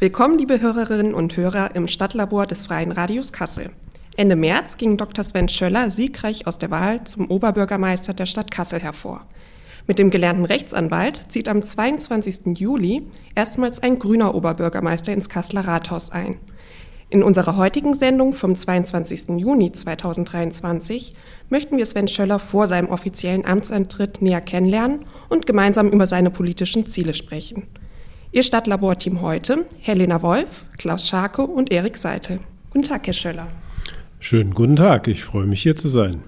Willkommen, liebe Hörerinnen und Hörer im Stadtlabor des Freien Radios Kassel. Ende März ging Dr. Sven Schöller siegreich aus der Wahl zum Oberbürgermeister der Stadt Kassel hervor. Mit dem gelernten Rechtsanwalt zieht am 22. Juli erstmals ein grüner Oberbürgermeister ins Kasseler Rathaus ein. In unserer heutigen Sendung vom 22. Juni 2023 möchten wir Sven Schöller vor seinem offiziellen Amtsantritt näher kennenlernen und gemeinsam über seine politischen Ziele sprechen. Ihr Stadtlaborteam heute, Helena Wolf, Klaus Scharke und Erik Seitel. Guten Tag, Herr Schöller. Schönen guten Tag, ich freue mich hier zu sein.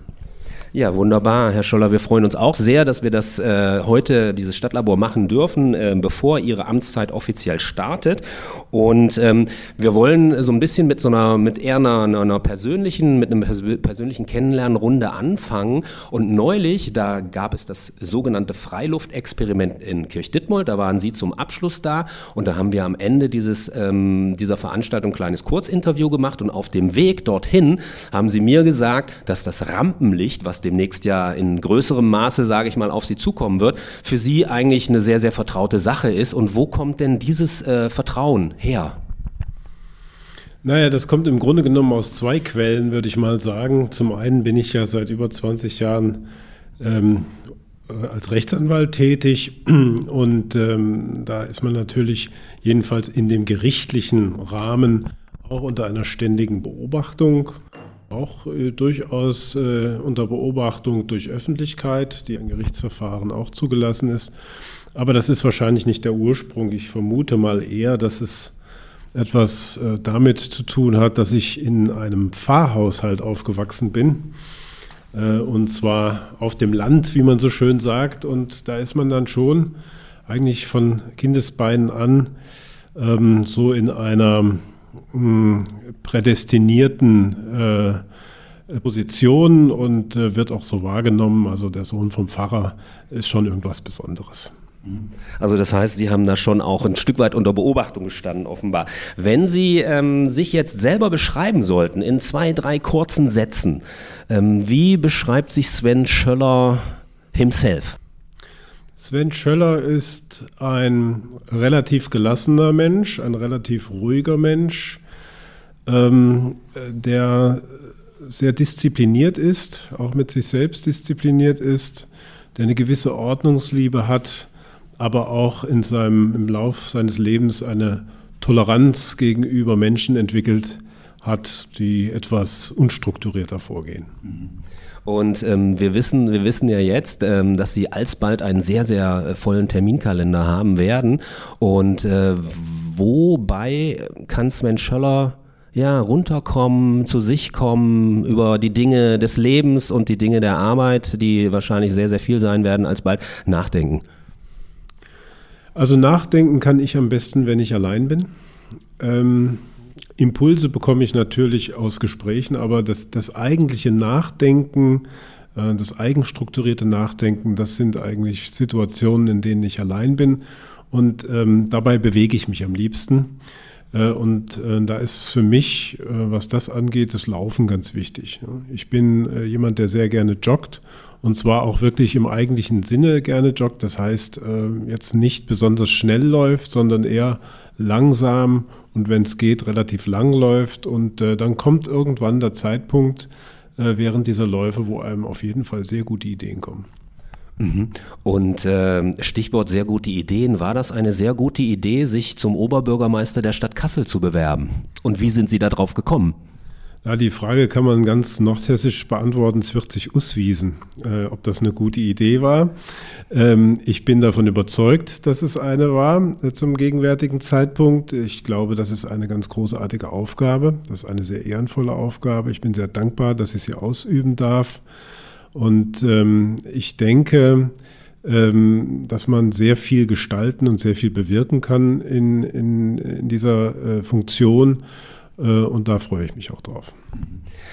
Ja, wunderbar, Herr Scholler. Wir freuen uns auch sehr, dass wir das äh, heute, dieses Stadtlabor machen dürfen, äh, bevor Ihre Amtszeit offiziell startet. Und ähm, wir wollen so ein bisschen mit so einer, mit eher einer, einer persönlichen, mit einem persönlichen Kennenlernrunde anfangen. Und neulich, da gab es das sogenannte Freiluftexperiment in Kirchdittmold. Da waren Sie zum Abschluss da und da haben wir am Ende dieses, ähm, dieser Veranstaltung ein kleines Kurzinterview gemacht. Und auf dem Weg dorthin haben Sie mir gesagt, dass das Rampenlicht, was demnächst ja in größerem Maße, sage ich mal, auf Sie zukommen wird, für Sie eigentlich eine sehr, sehr vertraute Sache ist. Und wo kommt denn dieses äh, Vertrauen her? Naja, das kommt im Grunde genommen aus zwei Quellen, würde ich mal sagen. Zum einen bin ich ja seit über 20 Jahren ähm, äh, als Rechtsanwalt tätig und ähm, da ist man natürlich jedenfalls in dem gerichtlichen Rahmen auch unter einer ständigen Beobachtung auch äh, durchaus äh, unter Beobachtung durch Öffentlichkeit, die ein Gerichtsverfahren auch zugelassen ist. Aber das ist wahrscheinlich nicht der Ursprung. Ich vermute mal eher, dass es etwas äh, damit zu tun hat, dass ich in einem Pfarrhaushalt aufgewachsen bin. Äh, und zwar auf dem Land, wie man so schön sagt. Und da ist man dann schon eigentlich von Kindesbeinen an ähm, so in einer prädestinierten äh, Position und äh, wird auch so wahrgenommen. Also der Sohn vom Pfarrer ist schon irgendwas Besonderes. Also das heißt, Sie haben da schon auch ein Stück weit unter Beobachtung gestanden, offenbar. Wenn Sie ähm, sich jetzt selber beschreiben sollten, in zwei, drei kurzen Sätzen, ähm, wie beschreibt sich Sven Schöller himself? Sven Schöller ist ein relativ gelassener Mensch, ein relativ ruhiger Mensch, ähm, der sehr diszipliniert ist, auch mit sich selbst diszipliniert ist, der eine gewisse Ordnungsliebe hat, aber auch in seinem, im Lauf seines Lebens eine Toleranz gegenüber Menschen entwickelt hat, die etwas unstrukturierter vorgehen. Mhm. Und ähm, wir wissen, wir wissen ja jetzt, ähm, dass Sie alsbald einen sehr, sehr äh, vollen Terminkalender haben werden. Und äh, wobei kann Sven Schöller ja, runterkommen, zu sich kommen, über die Dinge des Lebens und die Dinge der Arbeit, die wahrscheinlich sehr, sehr viel sein werden, alsbald nachdenken? Also nachdenken kann ich am besten, wenn ich allein bin. Ähm, Impulse bekomme ich natürlich aus Gesprächen, aber das, das eigentliche Nachdenken, äh, das eigenstrukturierte Nachdenken, das sind eigentlich Situationen, in denen ich allein bin und ähm, dabei bewege ich mich am liebsten. Äh, und äh, da ist für mich, äh, was das angeht, das Laufen ganz wichtig. Ich bin jemand, der sehr gerne joggt und zwar auch wirklich im eigentlichen Sinne gerne joggt. Das heißt, jetzt nicht besonders schnell läuft, sondern eher langsam und wenn es geht, relativ lang läuft. Und dann kommt irgendwann der Zeitpunkt äh, während dieser Läufe, wo einem auf jeden Fall sehr gute Ideen kommen. Mhm. Und äh, Stichwort sehr gute Ideen. War das eine sehr gute Idee, sich zum Oberbürgermeister der Stadt Kassel zu bewerben? Und wie sind Sie darauf gekommen? Ja, die Frage kann man ganz nordhessisch beantworten. Es wird sich auswiesen, äh, ob das eine gute Idee war. Ähm, ich bin davon überzeugt, dass es eine war äh, zum gegenwärtigen Zeitpunkt. Ich glaube, das ist eine ganz großartige Aufgabe. Das ist eine sehr ehrenvolle Aufgabe. Ich bin sehr dankbar, dass ich sie ausüben darf. Und ähm, ich denke, ähm, dass man sehr viel gestalten und sehr viel bewirken kann in, in, in dieser äh, Funktion. Äh, und da freue ich mich auch drauf.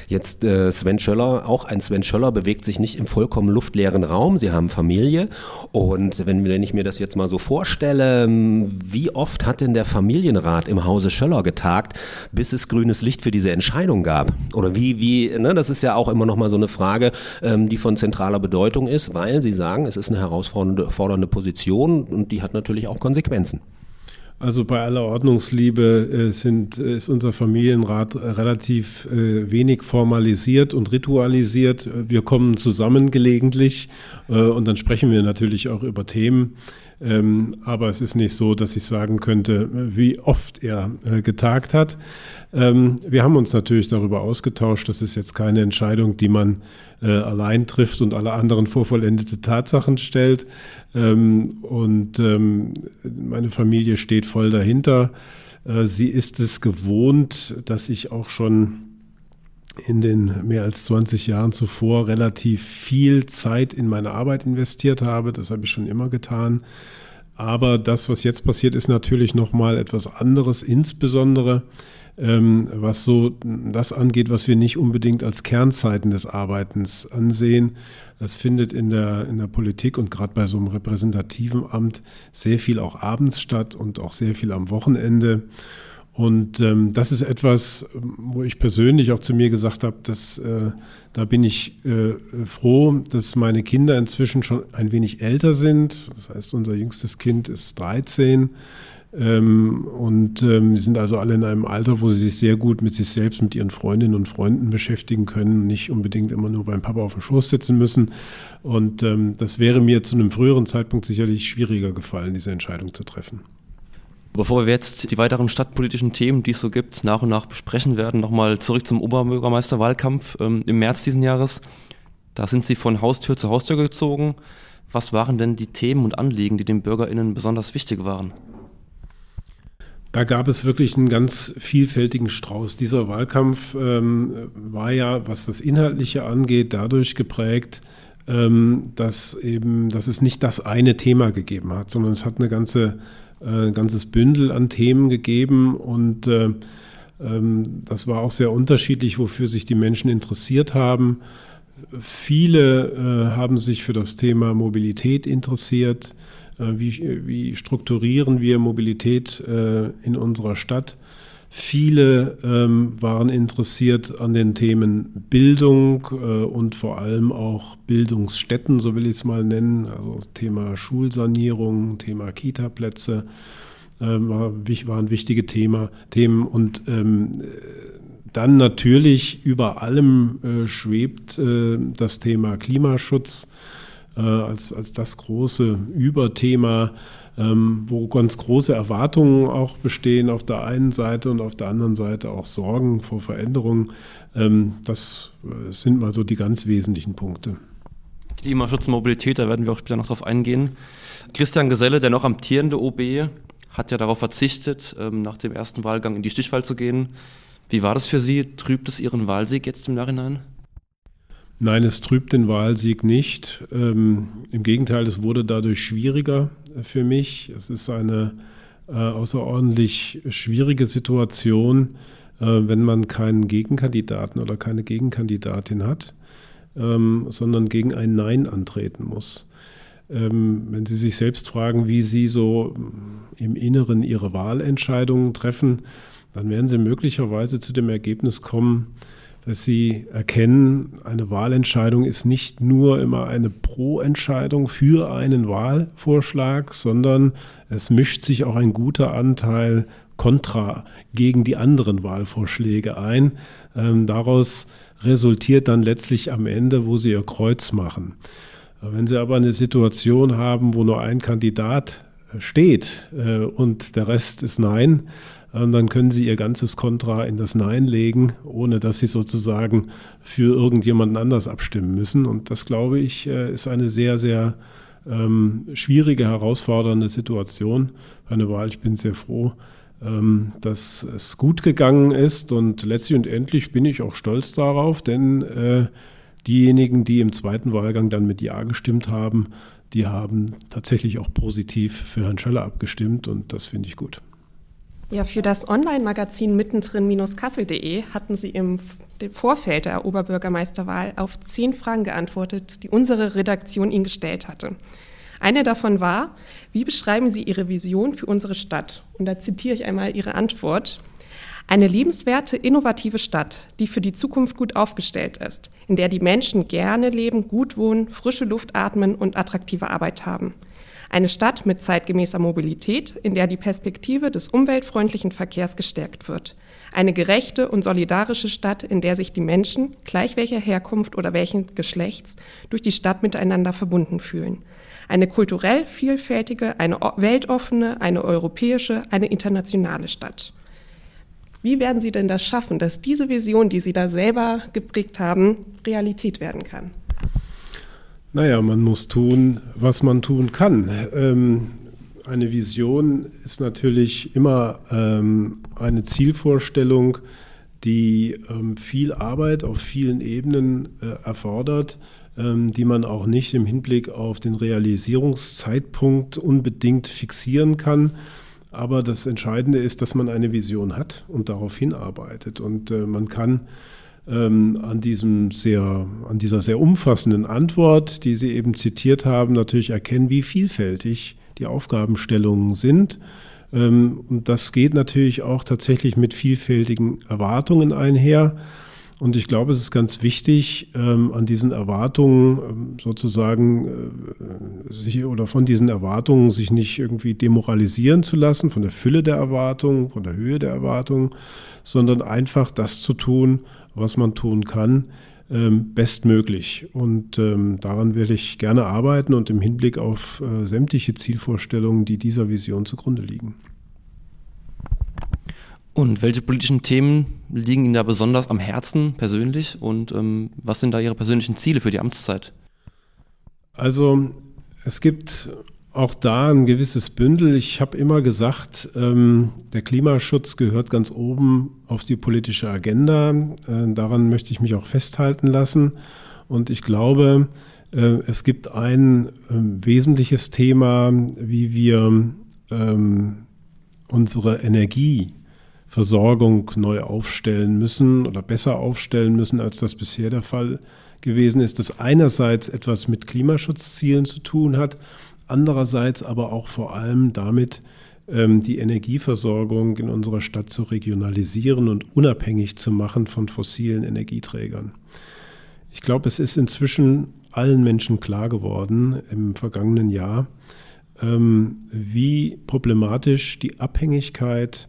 Jetzt äh, Sven Schöller, auch ein Sven Schöller bewegt sich nicht im vollkommen luftleeren Raum. Sie haben Familie und wenn, wenn ich mir das jetzt mal so vorstelle, ähm, wie oft hat denn der Familienrat im Hause Schöller getagt, bis es grünes Licht für diese Entscheidung gab? Oder wie, wie, ne, das ist ja auch immer noch mal so eine Frage, ähm, die von zentraler Bedeutung ist, weil Sie sagen, es ist eine herausfordernde Position und die hat natürlich auch Konsequenzen. Also bei aller Ordnungsliebe äh, sind, ist unser Familienrat relativ äh, wenig formalisiert und ritualisiert. Wir kommen zusammen gelegentlich äh, und dann sprechen wir natürlich auch über Themen. Ähm, aber es ist nicht so, dass ich sagen könnte, wie oft er äh, getagt hat. Ähm, wir haben uns natürlich darüber ausgetauscht. Das ist jetzt keine Entscheidung, die man äh, allein trifft und alle anderen vor vollendete Tatsachen stellt. Ähm, und ähm, meine Familie steht voll dahinter. Äh, sie ist es gewohnt, dass ich auch schon in den mehr als 20 Jahren zuvor relativ viel Zeit in meine Arbeit investiert habe. Das habe ich schon immer getan. Aber das, was jetzt passiert, ist natürlich nochmal etwas anderes, insbesondere ähm, was so das angeht, was wir nicht unbedingt als Kernzeiten des Arbeitens ansehen. Das findet in der, in der Politik und gerade bei so einem repräsentativen Amt sehr viel auch abends statt und auch sehr viel am Wochenende. Und ähm, das ist etwas, wo ich persönlich auch zu mir gesagt habe, dass äh, da bin ich äh, froh, dass meine Kinder inzwischen schon ein wenig älter sind. Das heißt, unser jüngstes Kind ist 13 ähm, und ähm, sind also alle in einem Alter, wo sie sich sehr gut mit sich selbst, mit ihren Freundinnen und Freunden beschäftigen können, nicht unbedingt immer nur beim Papa auf dem Schoß sitzen müssen. Und ähm, das wäre mir zu einem früheren Zeitpunkt sicherlich schwieriger gefallen, diese Entscheidung zu treffen. Bevor wir jetzt die weiteren stadtpolitischen Themen, die es so gibt, nach und nach besprechen werden, nochmal zurück zum Oberbürgermeisterwahlkampf ähm, im März diesen Jahres. Da sind Sie von Haustür zu Haustür gezogen. Was waren denn die Themen und Anliegen, die den BürgerInnen besonders wichtig waren? Da gab es wirklich einen ganz vielfältigen Strauß. Dieser Wahlkampf ähm, war ja, was das Inhaltliche angeht, dadurch geprägt, ähm, dass eben, dass es nicht das eine Thema gegeben hat, sondern es hat eine ganze ein äh, ganzes Bündel an Themen gegeben und äh, ähm, das war auch sehr unterschiedlich, wofür sich die Menschen interessiert haben. Viele äh, haben sich für das Thema Mobilität interessiert. wie, wie strukturieren wir Mobilität in unserer Stadt? Viele ähm, waren interessiert an den Themen Bildung äh, und vor allem auch Bildungsstätten, so will ich es mal nennen, also Thema Schulsanierung, Thema Kitaplätze äh, war, waren wichtige Thema, Themen. Und ähm, dann natürlich über allem äh, schwebt äh, das Thema Klimaschutz äh, als, als das große Überthema ähm, wo ganz große Erwartungen auch bestehen auf der einen Seite und auf der anderen Seite auch Sorgen vor Veränderungen. Ähm, das äh, sind mal so die ganz wesentlichen Punkte. Klimaschutz und Mobilität, da werden wir auch später noch drauf eingehen. Christian Geselle, der noch amtierende OB, hat ja darauf verzichtet, ähm, nach dem ersten Wahlgang in die Stichwahl zu gehen. Wie war das für Sie? Trübt es Ihren Wahlsieg jetzt im Nachhinein? Nein, es trübt den Wahlsieg nicht. Ähm, Im Gegenteil, es wurde dadurch schwieriger für mich. Es ist eine äh, außerordentlich schwierige Situation, äh, wenn man keinen Gegenkandidaten oder keine Gegenkandidatin hat, ähm, sondern gegen ein Nein antreten muss. Ähm, wenn Sie sich selbst fragen, wie Sie so im Inneren Ihre Wahlentscheidungen treffen, dann werden Sie möglicherweise zu dem Ergebnis kommen, dass sie erkennen, eine Wahlentscheidung ist nicht nur immer eine Pro-Entscheidung für einen Wahlvorschlag, sondern es mischt sich auch ein guter Anteil Kontra gegen die anderen Wahlvorschläge ein. Ähm, daraus resultiert dann letztlich am Ende, wo sie ihr Kreuz machen. Wenn Sie aber eine Situation haben, wo nur ein Kandidat steht äh, und der Rest ist Nein, ähm, dann können Sie Ihr ganzes Kontra in das Nein legen, ohne dass Sie sozusagen für irgendjemanden anders abstimmen müssen. Und das, glaube ich, äh, ist eine sehr, sehr ähm, schwierige, herausfordernde Situation bei einer Wahl. Ich bin sehr froh, ähm, dass es gut gegangen ist und letztlich und endlich bin ich auch stolz darauf, denn äh, diejenigen, die im zweiten Wahlgang dann mit Ja gestimmt haben, die haben tatsächlich auch positiv für Herrn Schöller abgestimmt und das finde ich gut. Ja, für das Online-Magazin mittendrin-kassel.de hatten Sie im Vorfeld der Oberbürgermeisterwahl auf zehn Fragen geantwortet, die unsere Redaktion Ihnen gestellt hatte. Eine davon war, wie beschreiben Sie Ihre Vision für unsere Stadt? Und da zitiere ich einmal Ihre Antwort. Eine lebenswerte, innovative Stadt, die für die Zukunft gut aufgestellt ist, in der die Menschen gerne leben, gut wohnen, frische Luft atmen und attraktive Arbeit haben. Eine Stadt mit zeitgemäßer Mobilität, in der die Perspektive des umweltfreundlichen Verkehrs gestärkt wird. Eine gerechte und solidarische Stadt, in der sich die Menschen, gleich welcher Herkunft oder welchen Geschlechts, durch die Stadt miteinander verbunden fühlen. Eine kulturell vielfältige, eine weltoffene, eine europäische, eine internationale Stadt. Wie werden Sie denn das schaffen, dass diese Vision, die Sie da selber geprägt haben, Realität werden kann? Naja, man muss tun, was man tun kann. Ähm, eine Vision ist natürlich immer ähm, eine Zielvorstellung, die ähm, viel Arbeit auf vielen Ebenen äh, erfordert, ähm, die man auch nicht im Hinblick auf den Realisierungszeitpunkt unbedingt fixieren kann. Aber das Entscheidende ist, dass man eine Vision hat und darauf hinarbeitet. Und äh, man kann ähm, an, diesem sehr, an dieser sehr umfassenden Antwort, die Sie eben zitiert haben, natürlich erkennen, wie vielfältig die Aufgabenstellungen sind. Ähm, und das geht natürlich auch tatsächlich mit vielfältigen Erwartungen einher. Und ich glaube, es ist ganz wichtig, ähm, an diesen Erwartungen ähm, sozusagen äh, sich oder von diesen Erwartungen sich nicht irgendwie demoralisieren zu lassen, von der Fülle der Erwartungen, von der Höhe der Erwartungen, sondern einfach das zu tun, was man tun kann, ähm, bestmöglich. Und ähm, daran will ich gerne arbeiten und im Hinblick auf äh, sämtliche Zielvorstellungen, die dieser Vision zugrunde liegen. Und welche politischen Themen liegen Ihnen da besonders am Herzen persönlich und ähm, was sind da Ihre persönlichen Ziele für die Amtszeit? Also es gibt auch da ein gewisses Bündel. Ich habe immer gesagt, ähm, der Klimaschutz gehört ganz oben auf die politische Agenda. Äh, daran möchte ich mich auch festhalten lassen. Und ich glaube, äh, es gibt ein äh, wesentliches Thema, wie wir ähm, unsere Energieversorgung neu aufstellen müssen oder besser aufstellen müssen, als das bisher der Fall gewesen ist, das einerseits etwas mit Klimaschutzzielen zu tun hat, andererseits aber auch vor allem damit, ähm, die Energieversorgung in unserer Stadt zu regionalisieren und unabhängig zu machen von fossilen Energieträgern. Ich glaube, es ist inzwischen allen Menschen klar geworden im vergangenen Jahr, ähm, wie problematisch die Abhängigkeit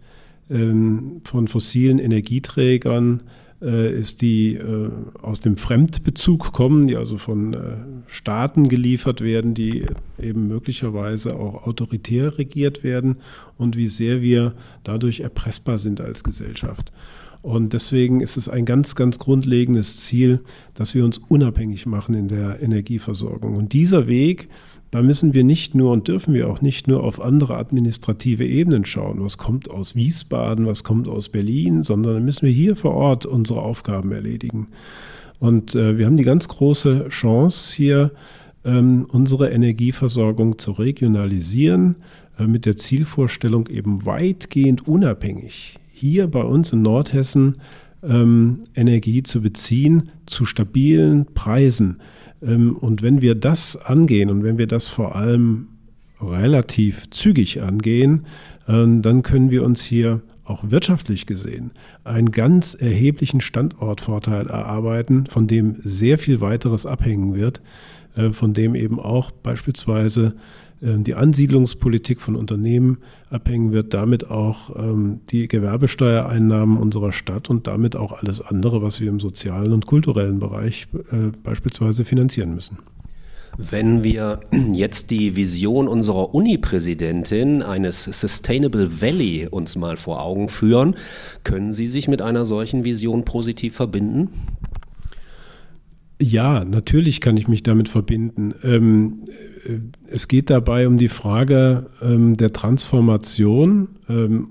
ähm, von fossilen Energieträgern äh, ist, die äh, aus dem Fremdbezug kommen, die also von äh, Staaten geliefert werden, die eben möglicherweise auch autoritär regiert werden und wie sehr wir dadurch erpressbar sind als Gesellschaft. Und deswegen ist es ein ganz, ganz grundlegendes Ziel, dass wir uns unabhängig machen in der Energieversorgung. Und dieser Weg da müssen wir nicht nur und dürfen wir auch nicht nur auf andere administrative Ebenen schauen, was kommt aus Wiesbaden, was kommt aus Berlin, sondern da müssen wir hier vor Ort unsere Aufgaben erledigen. Und äh, wir haben die ganz große Chance, hier ähm, unsere Energieversorgung zu regionalisieren, äh, mit der Zielvorstellung eben weitgehend unabhängig hier bei uns in Nordhessen ähm, Energie zu beziehen zu stabilen Preisen. Ähm, und wenn wir das angehen und wenn wir das vor allem relativ zügig angehen, ähm, dann können wir uns hier auch wirtschaftlich gesehen einen ganz erheblichen Standortvorteil erarbeiten, von dem sehr viel weiteres abhängen wird, von dem eben auch beispielsweise ähm, die Ansiedlungspolitik von Unternehmen abhängen wird, damit auch ähm, die Gewerbesteuereinnahmen unserer Stadt und damit auch alles andere, was wir im sozialen und kulturellen Bereich äh, beispielsweise finanzieren müssen. Wenn wir jetzt die Vision unserer Uni-Präsidentin eines Sustainable Valley uns mal vor Augen führen, können Sie sich mit einer solchen Vision positiv verbinden? Ja, natürlich kann ich mich damit verbinden. Ähm, äh, es geht dabei um die Frage ähm, der Transformation, ähm,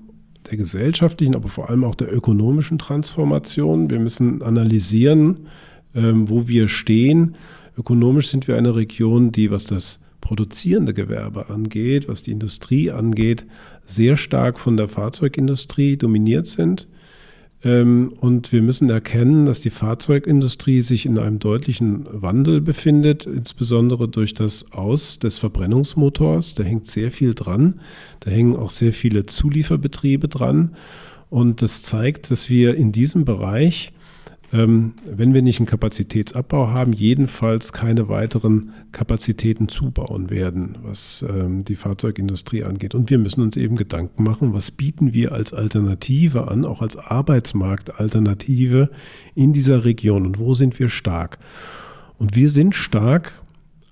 der gesellschaftlichen, aber vor allem auch der ökonomischen Transformation. Wir müssen analysieren, ähm, wo wir stehen. Ökonomisch sind wir eine Region, die, was das produzierende Gewerbe angeht, was die Industrie angeht, sehr stark von der Fahrzeugindustrie dominiert sind. Ähm, und wir müssen erkennen, dass die Fahrzeugindustrie sich in einem deutlichen Wandel befindet, insbesondere durch das Aus des Verbrennungsmotors. Da hängt sehr viel dran. Da hängen auch sehr viele Zulieferbetriebe dran. Und das zeigt, dass wir in diesem Bereich ähm, wenn wir nicht einen Kapazitätsabbau haben, jedenfalls keine weiteren Kapazitäten zubauen werden, was ähm, die Fahrzeugindustrie angeht. Und wir müssen uns eben Gedanken machen, was bieten wir als Alternative an, auch als Arbeitsmarktalternative in dieser Region und wo sind wir stark. Und wir sind stark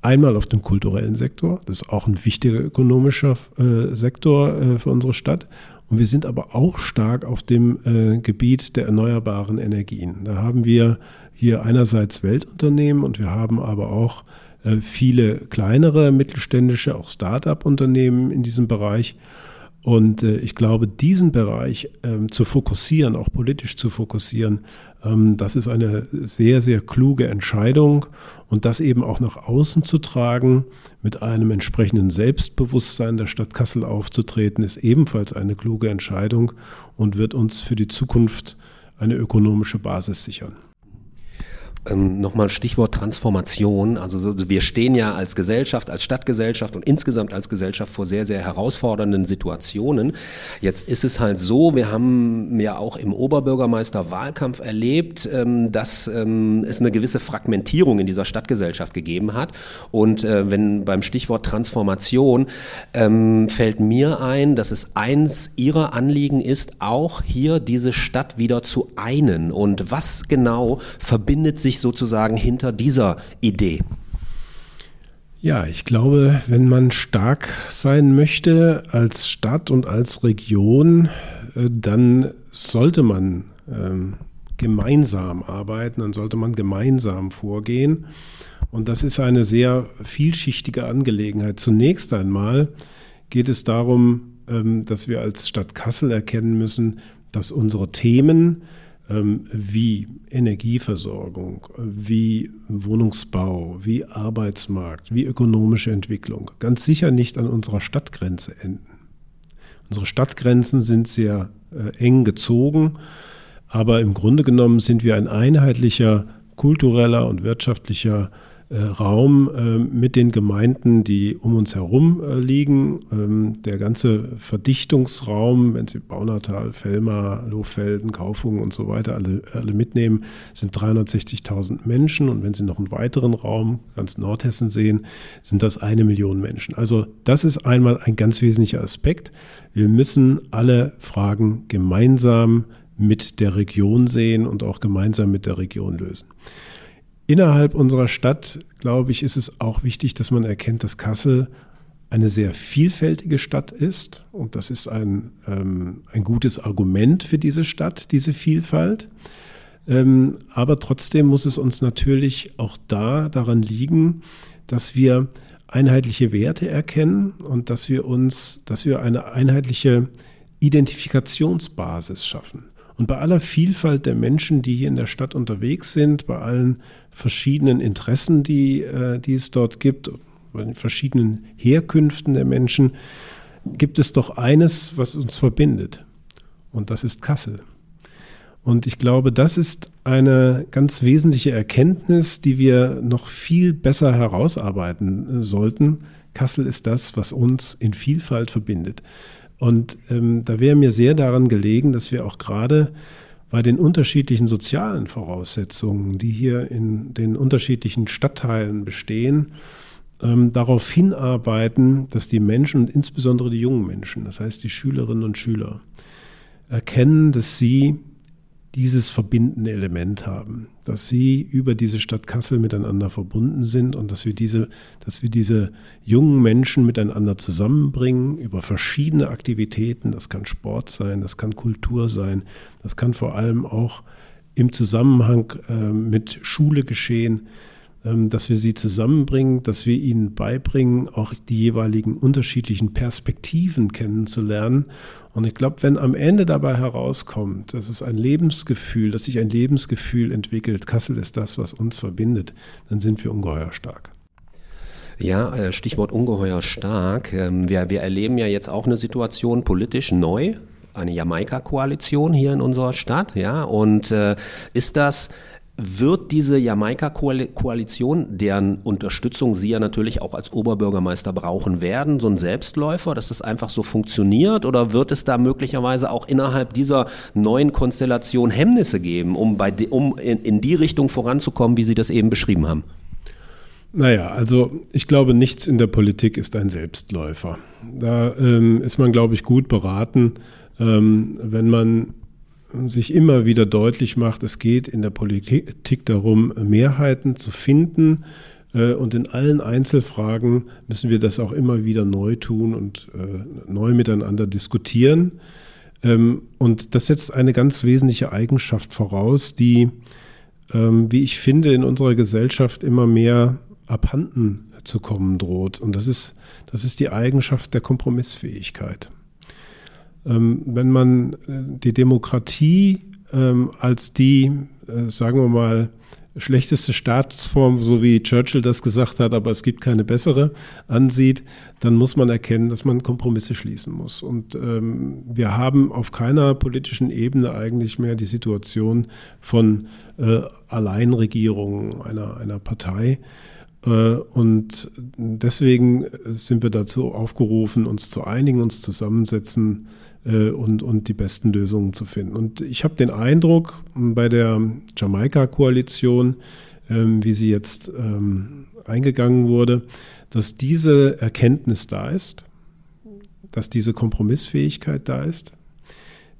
einmal auf dem kulturellen Sektor, das ist auch ein wichtiger ökonomischer äh, Sektor äh, für unsere Stadt. Und wir sind aber auch stark auf dem äh, Gebiet der erneuerbaren Energien. Da haben wir hier einerseits Weltunternehmen und wir haben aber auch äh, viele kleinere mittelständische, auch Start-up-Unternehmen in diesem Bereich. Und äh, ich glaube, diesen Bereich ähm, zu fokussieren, auch politisch zu fokussieren, ähm, das ist eine sehr, sehr kluge Entscheidung. Und das eben auch nach außen zu tragen, mit einem entsprechenden Selbstbewusstsein der Stadt Kassel aufzutreten, ist ebenfalls eine kluge Entscheidung und wird uns für die Zukunft eine ökonomische Basis sichern. Ähm, Nochmal Stichwort Transformation. Also wir stehen ja als Gesellschaft, als Stadtgesellschaft und insgesamt als Gesellschaft vor sehr, sehr herausfordernden Situationen. Jetzt ist es halt so, wir haben ja auch im Oberbürgermeisterwahlkampf erlebt, ähm, dass ähm, es eine gewisse Fragmentierung in dieser Stadtgesellschaft gegeben hat. Und äh, wenn beim Stichwort Transformation ähm, fällt mir ein, dass es eins ihrer Anliegen ist, auch hier diese Stadt wieder zu einen. Und was genau verbindet sich sich sozusagen hinter dieser Idee? Ja, ich glaube, wenn man stark sein möchte als Stadt und als Region, äh, dann sollte man ähm, gemeinsam arbeiten, dann sollte man gemeinsam vorgehen. Und das ist eine sehr vielschichtige Angelegenheit. Zunächst einmal geht es darum, ähm, dass wir als Stadt Kassel erkennen müssen, dass unsere Themen wie Energieversorgung, wie Wohnungsbau, wie Arbeitsmarkt, wie ökonomische Entwicklung ganz sicher nicht an unserer Stadtgrenze enden. Unsere Stadtgrenzen sind sehr äh, eng gezogen, aber im Grunde genommen sind wir ein einheitlicher kultureller und wirtschaftlicher äh, Raum äh, mit den Gemeinden, die um uns herum äh, liegen. Ähm, der ganze Verdichtungsraum, wenn Sie Baunatal, Fellmar, Lohfelden, Kaufungen und so weiter alle, alle mitnehmen, sind 360.000 Menschen. Und wenn Sie noch einen weiteren Raum, ganz Nordhessen sehen, sind das eine Million Menschen. Also das ist einmal ein ganz wesentlicher Aspekt. Wir müssen alle Fragen gemeinsam mit der Region sehen und auch gemeinsam mit der Region lösen. Innerhalb unserer Stadt, glaube ich, ist es auch wichtig, dass man erkennt, dass Kassel eine sehr vielfältige Stadt ist. Und das ist ein, ähm, ein gutes Argument für diese Stadt, diese Vielfalt. Ähm, aber trotzdem muss es uns natürlich auch da daran liegen, dass wir einheitliche Werte erkennen und dass wir uns, dass wir eine einheitliche Identifikationsbasis schaffen. Und bei aller Vielfalt der Menschen, die hier in der Stadt unterwegs sind, bei allen verschiedenen Interessen, die, äh, die es dort gibt, bei den verschiedenen Herkünften der Menschen, gibt es doch eines, was uns verbindet. Und das ist Kassel. Und ich glaube, das ist eine ganz wesentliche Erkenntnis, die wir noch viel besser herausarbeiten äh, sollten. Kassel ist das, was uns in Vielfalt verbindet. Und ähm, da wäre mir sehr daran gelegen, dass wir auch gerade bei den unterschiedlichen sozialen Voraussetzungen, die hier in den unterschiedlichen Stadtteilen bestehen, ähm, darauf hinarbeiten, dass die Menschen und insbesondere die jungen Menschen, das heißt die Schülerinnen und Schüler, erkennen, dass sie dieses verbindende Element haben, dass sie über diese Stadt Kassel miteinander verbunden sind und dass wir diese, dass wir diese jungen Menschen miteinander zusammenbringen über verschiedene Aktivitäten. Das kann Sport sein, das kann Kultur sein, das kann vor allem auch im Zusammenhang äh, mit Schule geschehen. Ähm, dass wir sie zusammenbringen, dass wir ihnen beibringen, auch die jeweiligen unterschiedlichen Perspektiven kennenzulernen. Und ich glaube, wenn am Ende dabei herauskommt, dass es ein Lebensgefühl, dass sich ein Lebensgefühl entwickelt, Kassel ist das, was uns verbindet, dann sind wir ungeheuer stark. Ja, äh, Stichwort ungeheuer stark. Ähm, wir, wir erleben ja jetzt auch eine Situation politisch neu, eine Jamaika-Koalition hier in unserer Stadt, ja. Und äh, ist das wird diese Jamaika-Koalition, deren Unterstützung Sie ja natürlich auch als Oberbürgermeister brauchen werden, so ein Selbstläufer, dass das einfach so funktioniert? Oder wird es da möglicherweise auch innerhalb dieser neuen Konstellation Hemmnisse geben, um, bei, um in, in die Richtung voranzukommen, wie Sie das eben beschrieben haben? Naja, also ich glaube, nichts in der Politik ist ein Selbstläufer. Da ähm, ist man, glaube ich, gut beraten, ähm, wenn man sich immer wieder deutlich macht, es geht in der Politik darum, Mehrheiten zu finden. Äh, und in allen Einzelfragen müssen wir das auch immer wieder neu tun und äh, neu miteinander diskutieren. Ähm, und das setzt eine ganz wesentliche Eigenschaft voraus, die, ähm, wie ich finde, in unserer Gesellschaft immer mehr abhanden zu kommen droht. Und das ist, das ist die Eigenschaft der Kompromissfähigkeit. Ähm, wenn man äh, die Demokratie ähm, als die, äh, sagen wir mal, schlechteste Staatsform, so wie Churchill das gesagt hat, aber es gibt keine bessere, ansieht, dann muss man erkennen, dass man Kompromisse schließen muss. Und ähm, wir haben auf keiner politischen Ebene eigentlich mehr die Situation von äh, Alleinregierung einer, einer Partei. Äh, und deswegen sind wir dazu aufgerufen, uns zu einigen, uns zusammensetzen, äh, und, und die besten Lösungen zu finden. Und ich habe den Eindruck bei der Jamaika-Koalition, ähm, wie sie jetzt ähm, eingegangen wurde, dass diese Erkenntnis da ist, dass diese Kompromissfähigkeit da ist.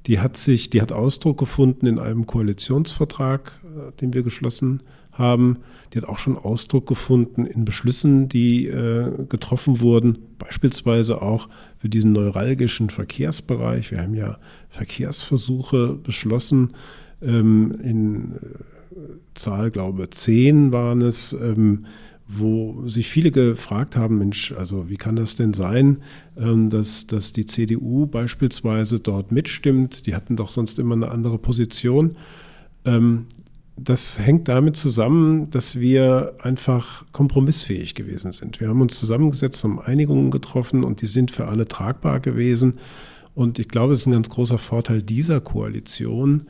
Die hat sich, die hat Ausdruck gefunden in einem Koalitionsvertrag, äh, den wir geschlossen haben. Die hat auch schon Ausdruck gefunden in Beschlüssen, die äh, getroffen wurden, beispielsweise auch für diesen neuralgischen Verkehrsbereich. Wir haben ja Verkehrsversuche beschlossen. Ähm, in äh, Zahl, glaube ich, zehn waren es, ähm, wo sich viele gefragt haben, Mensch, also wie kann das denn sein, ähm, dass, dass die CDU beispielsweise dort mitstimmt? Die hatten doch sonst immer eine andere Position. Das hängt damit zusammen, dass wir einfach kompromissfähig gewesen sind. Wir haben uns zusammengesetzt, haben Einigungen getroffen und die sind für alle tragbar gewesen. Und ich glaube, es ist ein ganz großer Vorteil dieser Koalition,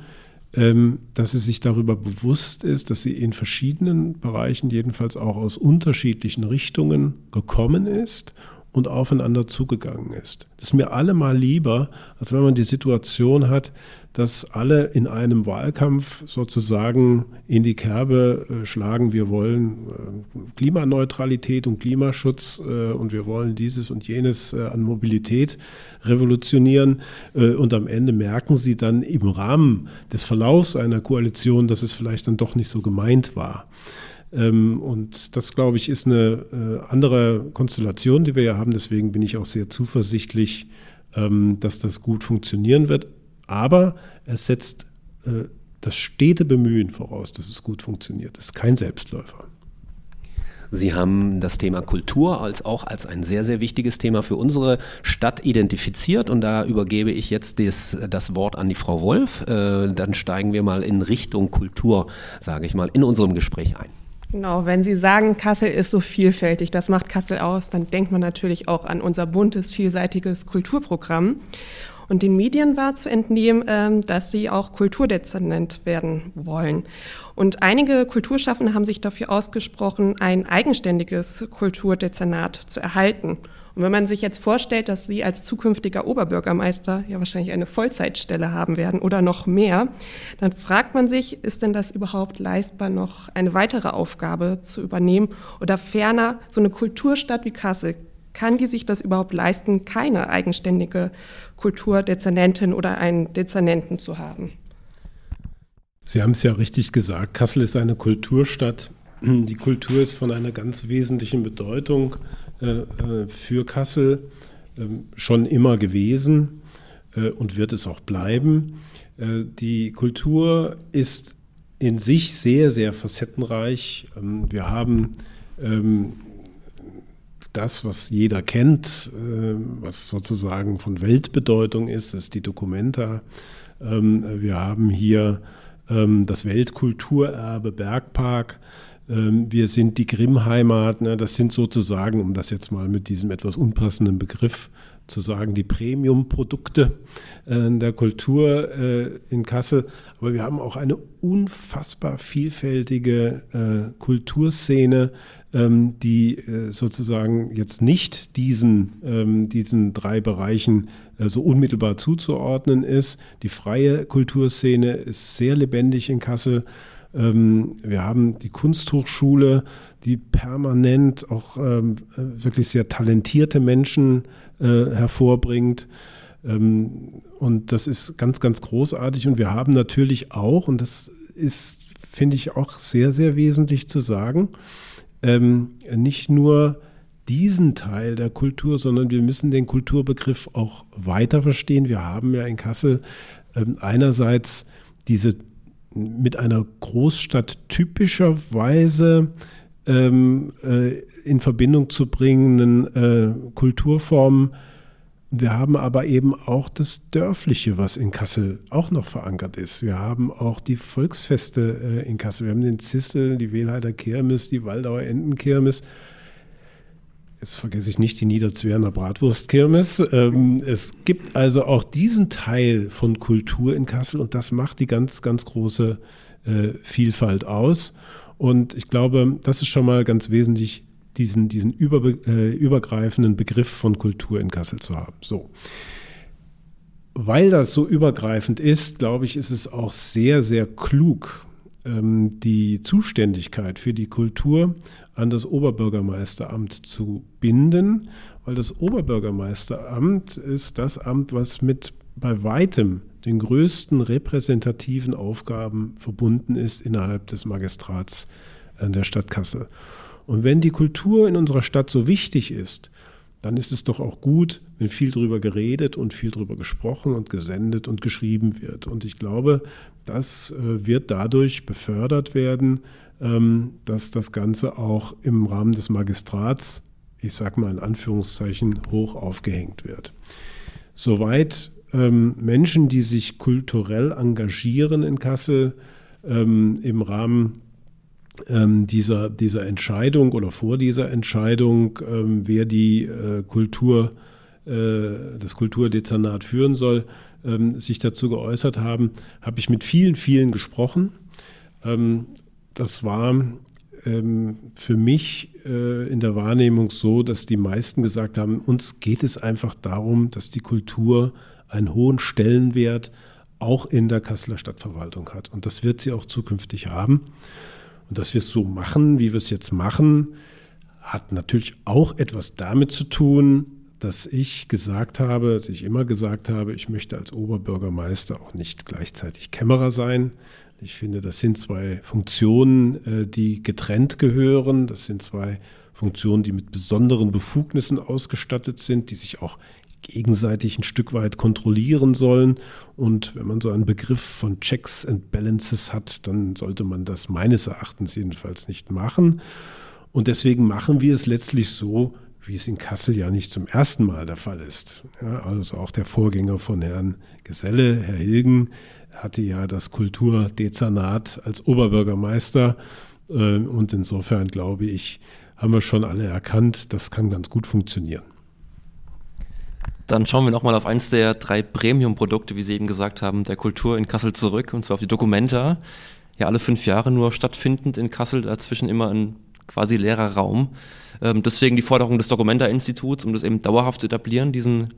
ähm, dass sie sich darüber bewusst ist, dass sie in verschiedenen Bereichen, jedenfalls auch aus unterschiedlichen Richtungen gekommen ist und aufeinander zugegangen ist. Das ist mir allemal lieber, als wenn man die Situation hat, dass alle in einem Wahlkampf sozusagen in die Kerbe äh, schlagen, wir wollen äh, Klimaneutralität und Klimaschutz äh, und wir wollen dieses und jenes an Mobilität revolutionieren. und am Ende merken sie dann im Rahmen des Verlaufs einer Koalition, dass es vielleicht dann doch nicht so gemeint war. Ähm, und das, glaube ich, ist eine andere Konstellation, die wir ja haben. Deswegen bin ich auch sehr zuversichtlich, ähm, dass das gut funktionieren wird. Aber es setzt äh, das stete Bemühen voraus, dass es gut funktioniert. Es ist kein Selbstläufer. Sie haben das Thema Kultur als auch als ein sehr, sehr wichtiges Thema für unsere Stadt identifiziert und da übergebe ich jetzt das, das Wort an die Frau Wolf. Äh, dann steigen wir mal in Richtung Kultur, sage ich mal, in unserem Gespräch ein. Genau, wenn Sie sagen, Kassel ist so vielfältig, das macht Kassel aus, dann denkt man natürlich auch an unser buntes, vielseitiges Kulturprogramm. Und den Medien war zu entnehmen, ähm, dass sie auch Kulturdezernent werden wollen. Und einige Kulturschaffende haben sich dafür ausgesprochen, ein eigenständiges Kulturdezernat zu erhalten. Und wenn man sich jetzt vorstellt, dass Sie als zukünftiger Oberbürgermeister ja wahrscheinlich eine Vollzeitstelle haben werden oder noch mehr, dann fragt man sich, ist denn das überhaupt leistbar, noch eine weitere Aufgabe zu übernehmen? Oder ferner, so eine Kulturstadt wie Kassel, kann die sich das überhaupt leisten, keine eigenständige Kulturdezernentin oder einen Dezernenten zu haben? Sie haben es ja richtig gesagt, Kassel ist eine Kulturstadt. Die Kultur ist von einer ganz wesentlichen Bedeutung für Kassel äh, schon immer gewesen äh, und wird es auch bleiben. Äh, die Kultur ist in sich sehr, sehr facettenreich. Ähm, wir haben ähm, das, was jeder kennt, äh, was sozusagen von Weltbedeutung ist, ist die Documenta. Ähm, wir haben hier ähm, das Weltkulturerbe Bergpark. Ähm, wir sind die Grimm-Heimat. Ne? Das sind sozusagen, um das jetzt mal mit diesem etwas unpassenden Begriff zu sagen, die Premium-Produkte äh, der Kultur äh, in Kassel. Aber wir haben auch eine unfassbar vielfältige äh, Kulturszene, ähm, die sozusagen jetzt nicht diesen, ähm, diesen drei Bereichen so unmittelbar zuzuordnen ist. Die freie Kulturszene ist sehr lebendig in Kassel. Ähm, wir haben die Kunsthochschule, die permanent auch ähm, wirklich sehr talentierte Menschen äh, hervorbringt. Ähm, und das ist ganz, ganz großartig. Und wir haben natürlich auch, und das ist, finde ich, auch sehr, sehr wesentlich zu sagen, nicht nur diesen Teil der Kultur, sondern wir müssen den Kulturbegriff auch weiter verstehen. Wir haben ja in Kassel einerseits diese mit einer Großstadt typischerweise ähm, äh, in Verbindung zu bringenden äh, Kulturformen. Wir haben aber eben auch das Dörfliche, was in Kassel auch noch verankert ist. Wir haben auch die Volksfeste äh, in Kassel. Wir haben den Zissel, die Wehlheider Kirmes, die Waldauer Entenkirmes. Jetzt vergesse ich nicht die Niederzwerner Bratwurstkirmes. Ähm, es gibt also auch diesen Teil von Kultur in Kassel und das macht die ganz, ganz große äh, Vielfalt aus. Und ich glaube, das ist schon mal ganz wesentlich, diesen, diesen über, äh, übergreifenden Begriff von Kultur in Kassel zu haben. So. Weil das so übergreifend ist, glaube ich, ist es auch sehr, sehr klug, ähm, die Zuständigkeit für die Kultur an das Oberbürgermeisteramt zu binden, weil das Oberbürgermeisteramt ist das Amt, was mit bei weitem den größten repräsentativen Aufgaben verbunden ist innerhalb des Magistrats der Stadt Kassel. Und wenn die Kultur in unserer Stadt so wichtig ist, dann ist es doch auch gut, wenn viel darüber geredet und viel darüber gesprochen und gesendet und geschrieben wird. Und ich glaube, das äh, wird dadurch befördert werden, dass das Ganze auch im Rahmen des Magistrats, ich sage mal in Anführungszeichen, hoch aufgehängt wird. Soweit ähm, Menschen, die sich kulturell engagieren in Kassel, ähm, im Rahmen dieser, dieser Entscheidung oder vor dieser Entscheidung, wer die äh, Kultur, äh, das Kulturdezernat führen soll, sich dazu geäußert haben, habe ich mit vielen, vielen gesprochen das war ähm, für mich äh, in der Wahrnehmung so, dass die meisten gesagt haben, uns geht es einfach darum, dass die Kultur einen hohen Stellenwert auch in der Kasseler Stadtverwaltung hat. Und das wird sie auch zukünftig haben. Und dass wir es so machen, wie wir es jetzt machen, hat natürlich auch etwas damit zu tun, dass ich gesagt habe, dass ich immer gesagt habe, ich möchte als Oberbürgermeister auch nicht gleichzeitig Kämmerer sein. Ich finde, das sind zwei Funktionen, äh, die getrennt gehören. Das sind zwei Funktionen, die mit besonderen Befugnissen ausgestattet sind, die sich auch gegenseitig ein Stück weit kontrollieren sollen. Und wenn man so einen Begriff von Checks and Balances hat, dann sollte man das meines Erachtens jedenfalls nicht machen. Und deswegen machen wir es letztlich so, wie es in Kassel ja nicht zum ersten Mal der Fall ist. Ja, also auch der Vorgänger von Herrn Geselle, Herr Hilgen, hatte ja das Kulturdezernat als Oberbürgermeister. Äh, und insofern glaube ich, haben wir schon alle erkannt, das kann ganz gut funktionieren. Dann schauen wir nochmal auf eins der drei Premium-Produkte, wie Sie eben gesagt haben, der Kultur in Kassel zurück, und zwar auf die Documenta. Ja, alle fünf Jahre nur stattfindend in Kassel, dazwischen immer ein quasi leerer Raum. Ähm, deswegen die Forderung des Documenta-Instituts, um das eben dauerhaft zu etablieren, diesen,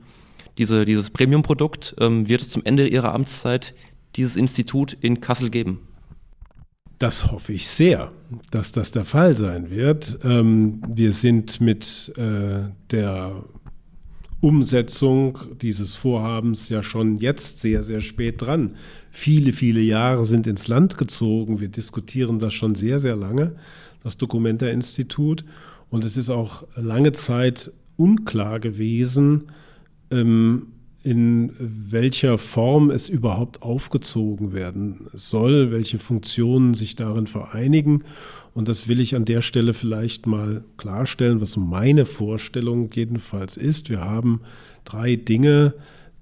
diese, dieses Premium-Produkt, ähm, wird es zum Ende Ihrer Amtszeit dieses Institut in Kassel geben? Das hoffe ich sehr, dass das der Fall sein wird. Ähm, wir sind mit äh, der Umsetzung dieses Vorhabens ja schon jetzt sehr, sehr spät dran. Viele, viele Jahre sind ins Land gezogen. Wir diskutieren das schon sehr, sehr lange, das Dokumenta-Institut. Und es ist auch lange Zeit unklar gewesen, ähm, in welcher Form es überhaupt aufgezogen werden soll, welche Funktionen sich darin vereinigen. Und das will ich an der Stelle vielleicht mal klarstellen, was meine Vorstellung jedenfalls ist. Wir haben drei Dinge,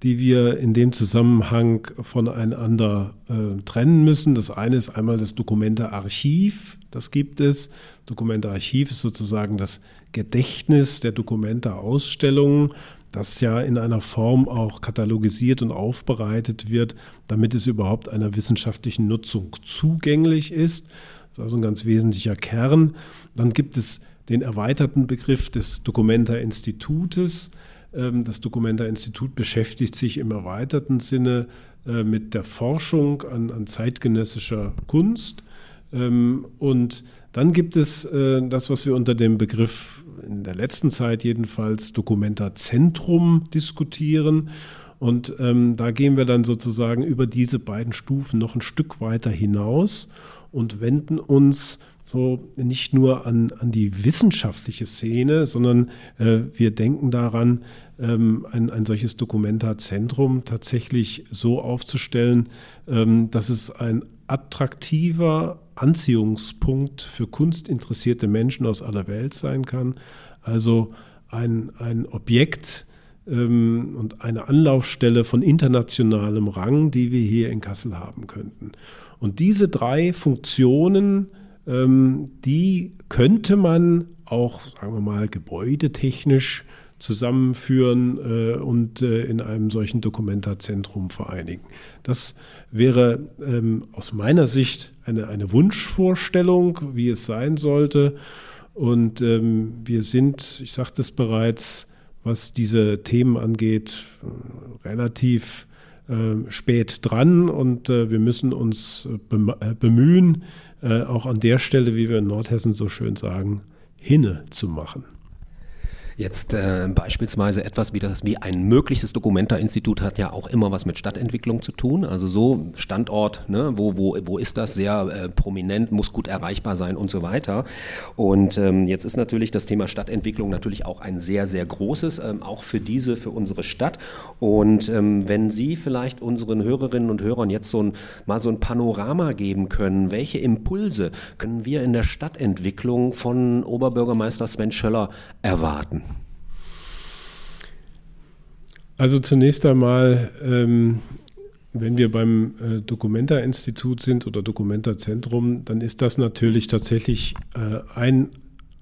die wir in dem Zusammenhang voneinander äh, trennen müssen. Das eine ist einmal das Dokumentearchiv, das gibt es. Dokumentearchiv ist sozusagen das Gedächtnis der Dokumente-Ausstellungen. das ja in einer Form auch katalogisiert und aufbereitet wird, damit es überhaupt einer wissenschaftlichen Nutzung zugänglich ist. Das ist also ein ganz wesentlicher Kern. Dann gibt es den erweiterten Begriff des Documenta-Institutes. Ähm, das Documenta-Institut beschäftigt sich im erweiterten Sinne äh, mit der Forschung an, an zeitgenössischer Kunst. Ähm, und dann gibt es äh, das, was wir unter dem Begriff in der letzten Zeit jedenfalls Dokumenta-Zentrum diskutieren. Und ähm, da gehen wir dann sozusagen über diese beiden Stufen noch ein Stück weiter hinaus und wenden uns so nicht nur an, an die wissenschaftliche Szene, sondern äh, wir denken daran, ähm, ein, ein solches Dokumenta-Zentrum tatsächlich so aufzustellen, ähm, dass es ein attraktiver Anziehungspunkt für kunstinteressierte Menschen aus aller Welt sein kann. Also ein, ein Objekt ähm, und eine Anlaufstelle von internationalem Rang, die wir hier in Kassel haben könnten. Und diese drei Funktionen, ähm, die könnte man auch, sagen wir mal, gebäudetechnisch zusammenführen äh, und äh, in einem solchen Dokumentarzentrum vereinigen. Das wäre ähm, aus meiner Sicht eine, eine Wunschvorstellung, wie es sein sollte. Und ähm, wir sind, ich sagte es bereits, was diese Themen angeht, äh, relativ äh, spät dran und äh, wir müssen uns äh, bemühen, äh, auch an der Stelle, wie wir in Nordhessen so schön sagen, hinne zu machen. Jetzt äh, beispielsweise etwas wie das, wie ein mögliches Dokumenta-Institut hat ja auch immer was mit Stadtentwicklung zu tun. Also so Standort, ne, wo, wo, wo ist das sehr äh, prominent, muss gut erreichbar sein und so weiter. Und ähm, jetzt ist natürlich das Thema Stadtentwicklung natürlich auch ein sehr, sehr großes, ähm, auch für diese, für unsere Stadt. Und ähm, wenn Sie vielleicht unseren Hörerinnen und Hörern jetzt so ein, mal so ein Panorama geben können, welche Impulse können wir in der Stadtentwicklung von Oberbürgermeister Sven Schöller erwarten? Also zunächst einmal, ähm, wenn wir beim äh, Documenta-Institut sind oder Documenta-Zentrum, dann ist das natürlich tatsächlich äh, ein,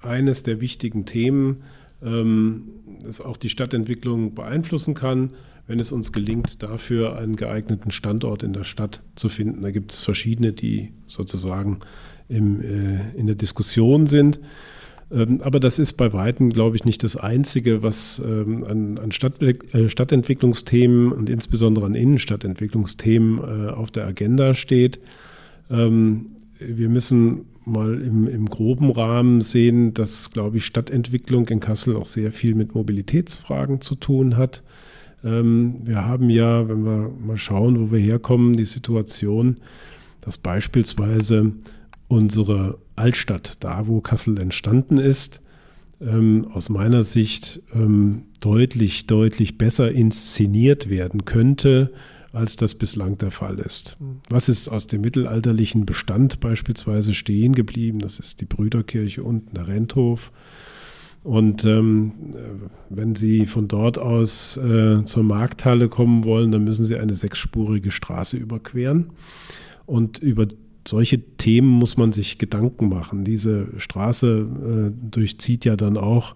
eines der wichtigen Themen, ähm, das auch die Stadtentwicklung beeinflussen kann, wenn es uns gelingt, dafür einen geeigneten Standort in der Stadt zu finden. Da gibt es verschiedene, die sozusagen im, äh, in der Diskussion sind. Ähm, aber das ist bei Weitem, glaube ich, nicht das Einzige, was ähm, an, äh, Stadtentwicklungsthemen und insbesondere an Innenstadtentwicklungsthemen äh, auf der Agenda steht. Ähm, wir müssen mal im, im groben Rahmen sehen, dass, glaube ich, Stadtentwicklung in Kassel auch sehr viel mit Mobilitätsfragen zu tun hat. wir haben ja, wenn wir mal schauen, wo wir herkommen, die Situation, dass beispielsweise unsere Altstadt, da wo Kassel entstanden ist, ähm, aus meiner Sicht ähm, deutlich, deutlich besser inszeniert werden könnte, als das bislang der Fall ist. Was ist aus dem mittelalterlichen Bestand beispielsweise stehen geblieben? Das ist die Brüderkirche unten, der Renthof. Und ähm, wenn Sie von dort aus äh, zur Markthalle kommen wollen, dann müssen Sie eine sechsspurige Straße überqueren. Und über solche Themen muss man sich Gedanken machen. Diese Straße äh, durchzieht ja dann auch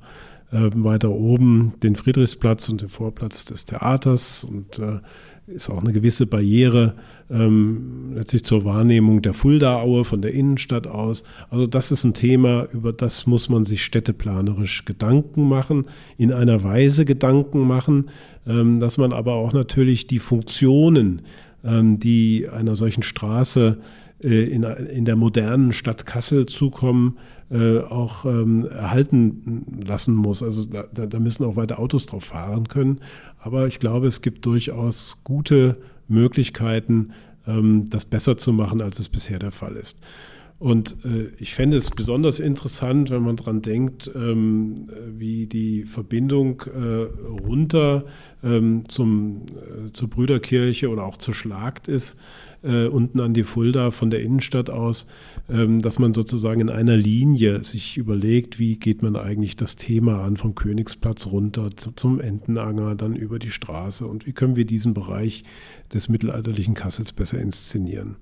äh, weiter oben den Friedrichsplatz und den Vorplatz des Theaters und äh, ist auch eine gewisse Barriere ähm, letztlich zur Wahrnehmung der Fuldaaue von der Innenstadt aus. Also das ist ein Thema, über das muss man sich städteplanerisch Gedanken machen, in einer Weise Gedanken machen, ähm, dass man aber auch natürlich die Funktionen, ähm, die einer solchen Straße in, in der modernen Stadt Kassel zukommen, äh, auch ähm, erhalten lassen muss. Also da, da müssen auch weiter Autos drauf fahren können. Aber ich glaube, es gibt durchaus gute Möglichkeiten, ähm, das besser zu machen, als es bisher der Fall ist. Und äh, ich fände es besonders interessant, wenn man daran denkt, ähm, wie die Verbindung äh, runter zum, äh, zur Brüderkirche oder auch zur Schlagt ist äh, unten an die Fulda von der Innenstadt aus, ähm, dass man sozusagen in einer Linie sich überlegt, wie geht man eigentlich das Thema an vom Königsplatz runter zum Entenanger, dann über die Straße und wie können wir diesen Bereich des mittelalterlichen Kassels besser inszenieren.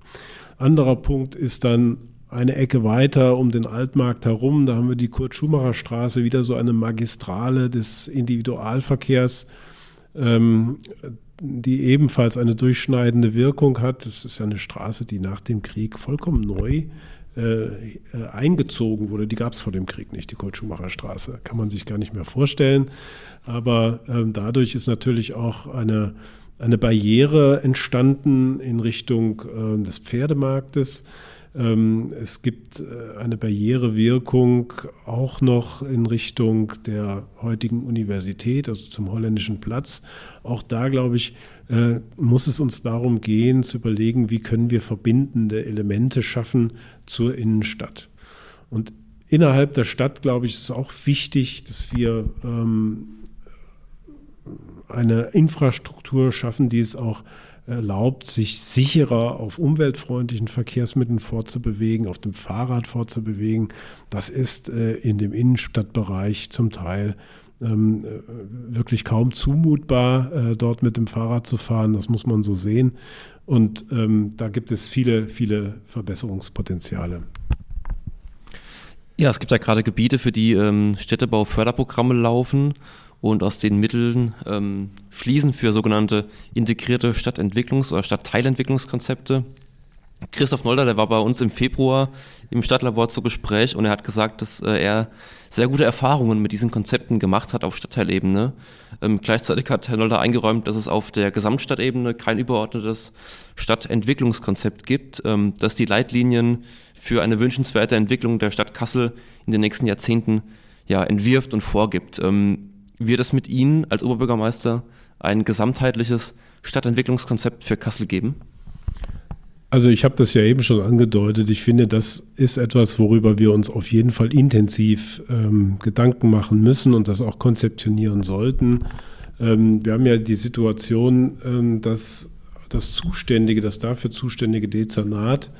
Anderer Punkt ist dann eine Ecke weiter um den Altmarkt herum, da haben wir die Kurt-Schumacher-Straße, wieder so eine Magistrale des Individualverkehrs, ähm, die ebenfalls eine durchschneidende Wirkung hat. Das ist ja eine Straße, die nach dem Krieg vollkommen neu äh, äh eingezogen wurde. Die gab es vor dem Krieg nicht, die Kurt-Schumacher-Straße. Kann man sich gar nicht mehr vorstellen. Aber ähm, dadurch ist natürlich auch eine, eine Barriere entstanden in Richtung äh, des Pferdemarktes. Ähm, es gibt äh, eine Barrierewirkung auch noch in Richtung der heutigen Universität, also zum holländischen Platz. Auch da, glaube ich, äh, muss es uns darum gehen, zu überlegen, wie können wir verbindende Elemente schaffen zur Innenstadt. Und innerhalb der Stadt, glaube ich, ist es auch wichtig, dass wir ähm, eine Infrastruktur schaffen, die es auch erlaubt, sich sicherer auf umweltfreundlichen Verkehrsmitteln fortzubewegen, auf dem Fahrrad fortzubewegen. Das ist äh, in dem Innenstadtbereich zum Teil ähm, äh, wirklich kaum zumutbar, äh, dort mit dem Fahrrad zu fahren. Das muss man so sehen. Und ähm, da gibt es viele, viele Verbesserungspotenziale. Ja, es gibt ja gerade Gebiete, für die ähm, Städtebauförderprogramme laufen und aus den Mitteln ähm, fließen für sogenannte integrierte Stadtentwicklungs- oder Stadtteilentwicklungskonzepte. Christoph Nolder, der war bei uns im Februar im Stadtlabor zu Gespräch und er hat gesagt, dass äh, er sehr gute Erfahrungen mit diesen Konzepten gemacht hat auf Stadtteilebene. Ähm, gleichzeitig hat Herr Nolder eingeräumt, dass es auf der Gesamtstadtebene kein überordnetes Stadtentwicklungskonzept gibt, ähm, das die Leitlinien für eine wünschenswerte Entwicklung der Stadt Kassel in den nächsten Jahrzehnten ja, entwirft und vorgibt. Ähm, wird es mit Ihnen als Oberbürgermeister ein gesamtheitliches Stadtentwicklungskonzept für Kassel geben? Also ich habe das ja eben schon angedeutet. Ich finde, das ist etwas, worüber wir uns auf jeden Fall intensiv ähm, Gedanken machen müssen und das auch konzeptionieren sollten. Ähm, wir haben ja die Situation, ähm, dass das zuständige, das dafür zuständige Dezernat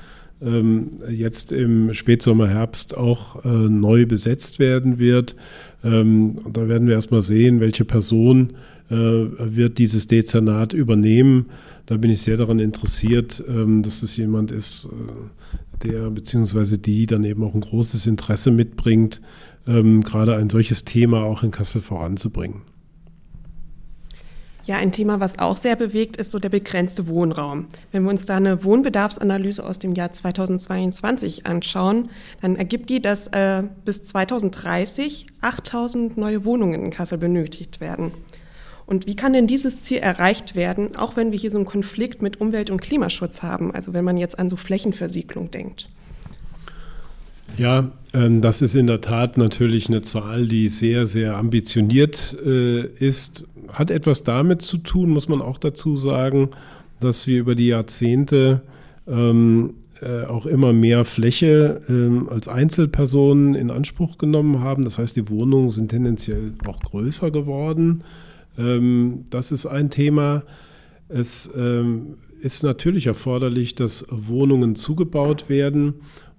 ähm, jetzt im Spätsommer, Herbst auch äh, neu besetzt werden wird. Ähm, und da werden wir erstmal sehen, welche Person äh, wird dieses Dezernat übernehmen. Da bin ich sehr daran interessiert, ähm, dass es jemand ist, äh, der bzw. die dann eben auch ein großes Interesse mitbringt, ähm, gerade ein solches Thema auch in Kassel voranzubringen. Ja, ein Thema, was auch sehr bewegt, ist so der begrenzte Wohnraum. Wenn wir uns da eine Wohnbedarfsanalyse aus dem Jahr 2022 anschauen, dann ergibt die, dass äh, bis 2030 8000 neue Wohnungen in Kassel benötigt werden. Und wie kann denn dieses Ziel erreicht werden, auch wenn wir hier so einen Konflikt mit Umwelt- und Klimaschutz haben, also wenn man jetzt an so Flächenversiegelung denkt? Ja, ähm, das ist in der Tat natürlich eine Zahl, die sehr, sehr ambitioniert äh, ist. Hat etwas damit zu tun, muss man auch dazu sagen, dass wir über die Jahrzehnte ähm, äh, auch immer mehr Fläche ähm, als Einzelpersonen in Anspruch genommen haben. Das heißt, die Wohnungen sind tendenziell auch größer geworden. Ähm, das ist ein Thema. Es ähm, ist natürlich erforderlich, dass Wohnungen zugebaut werden.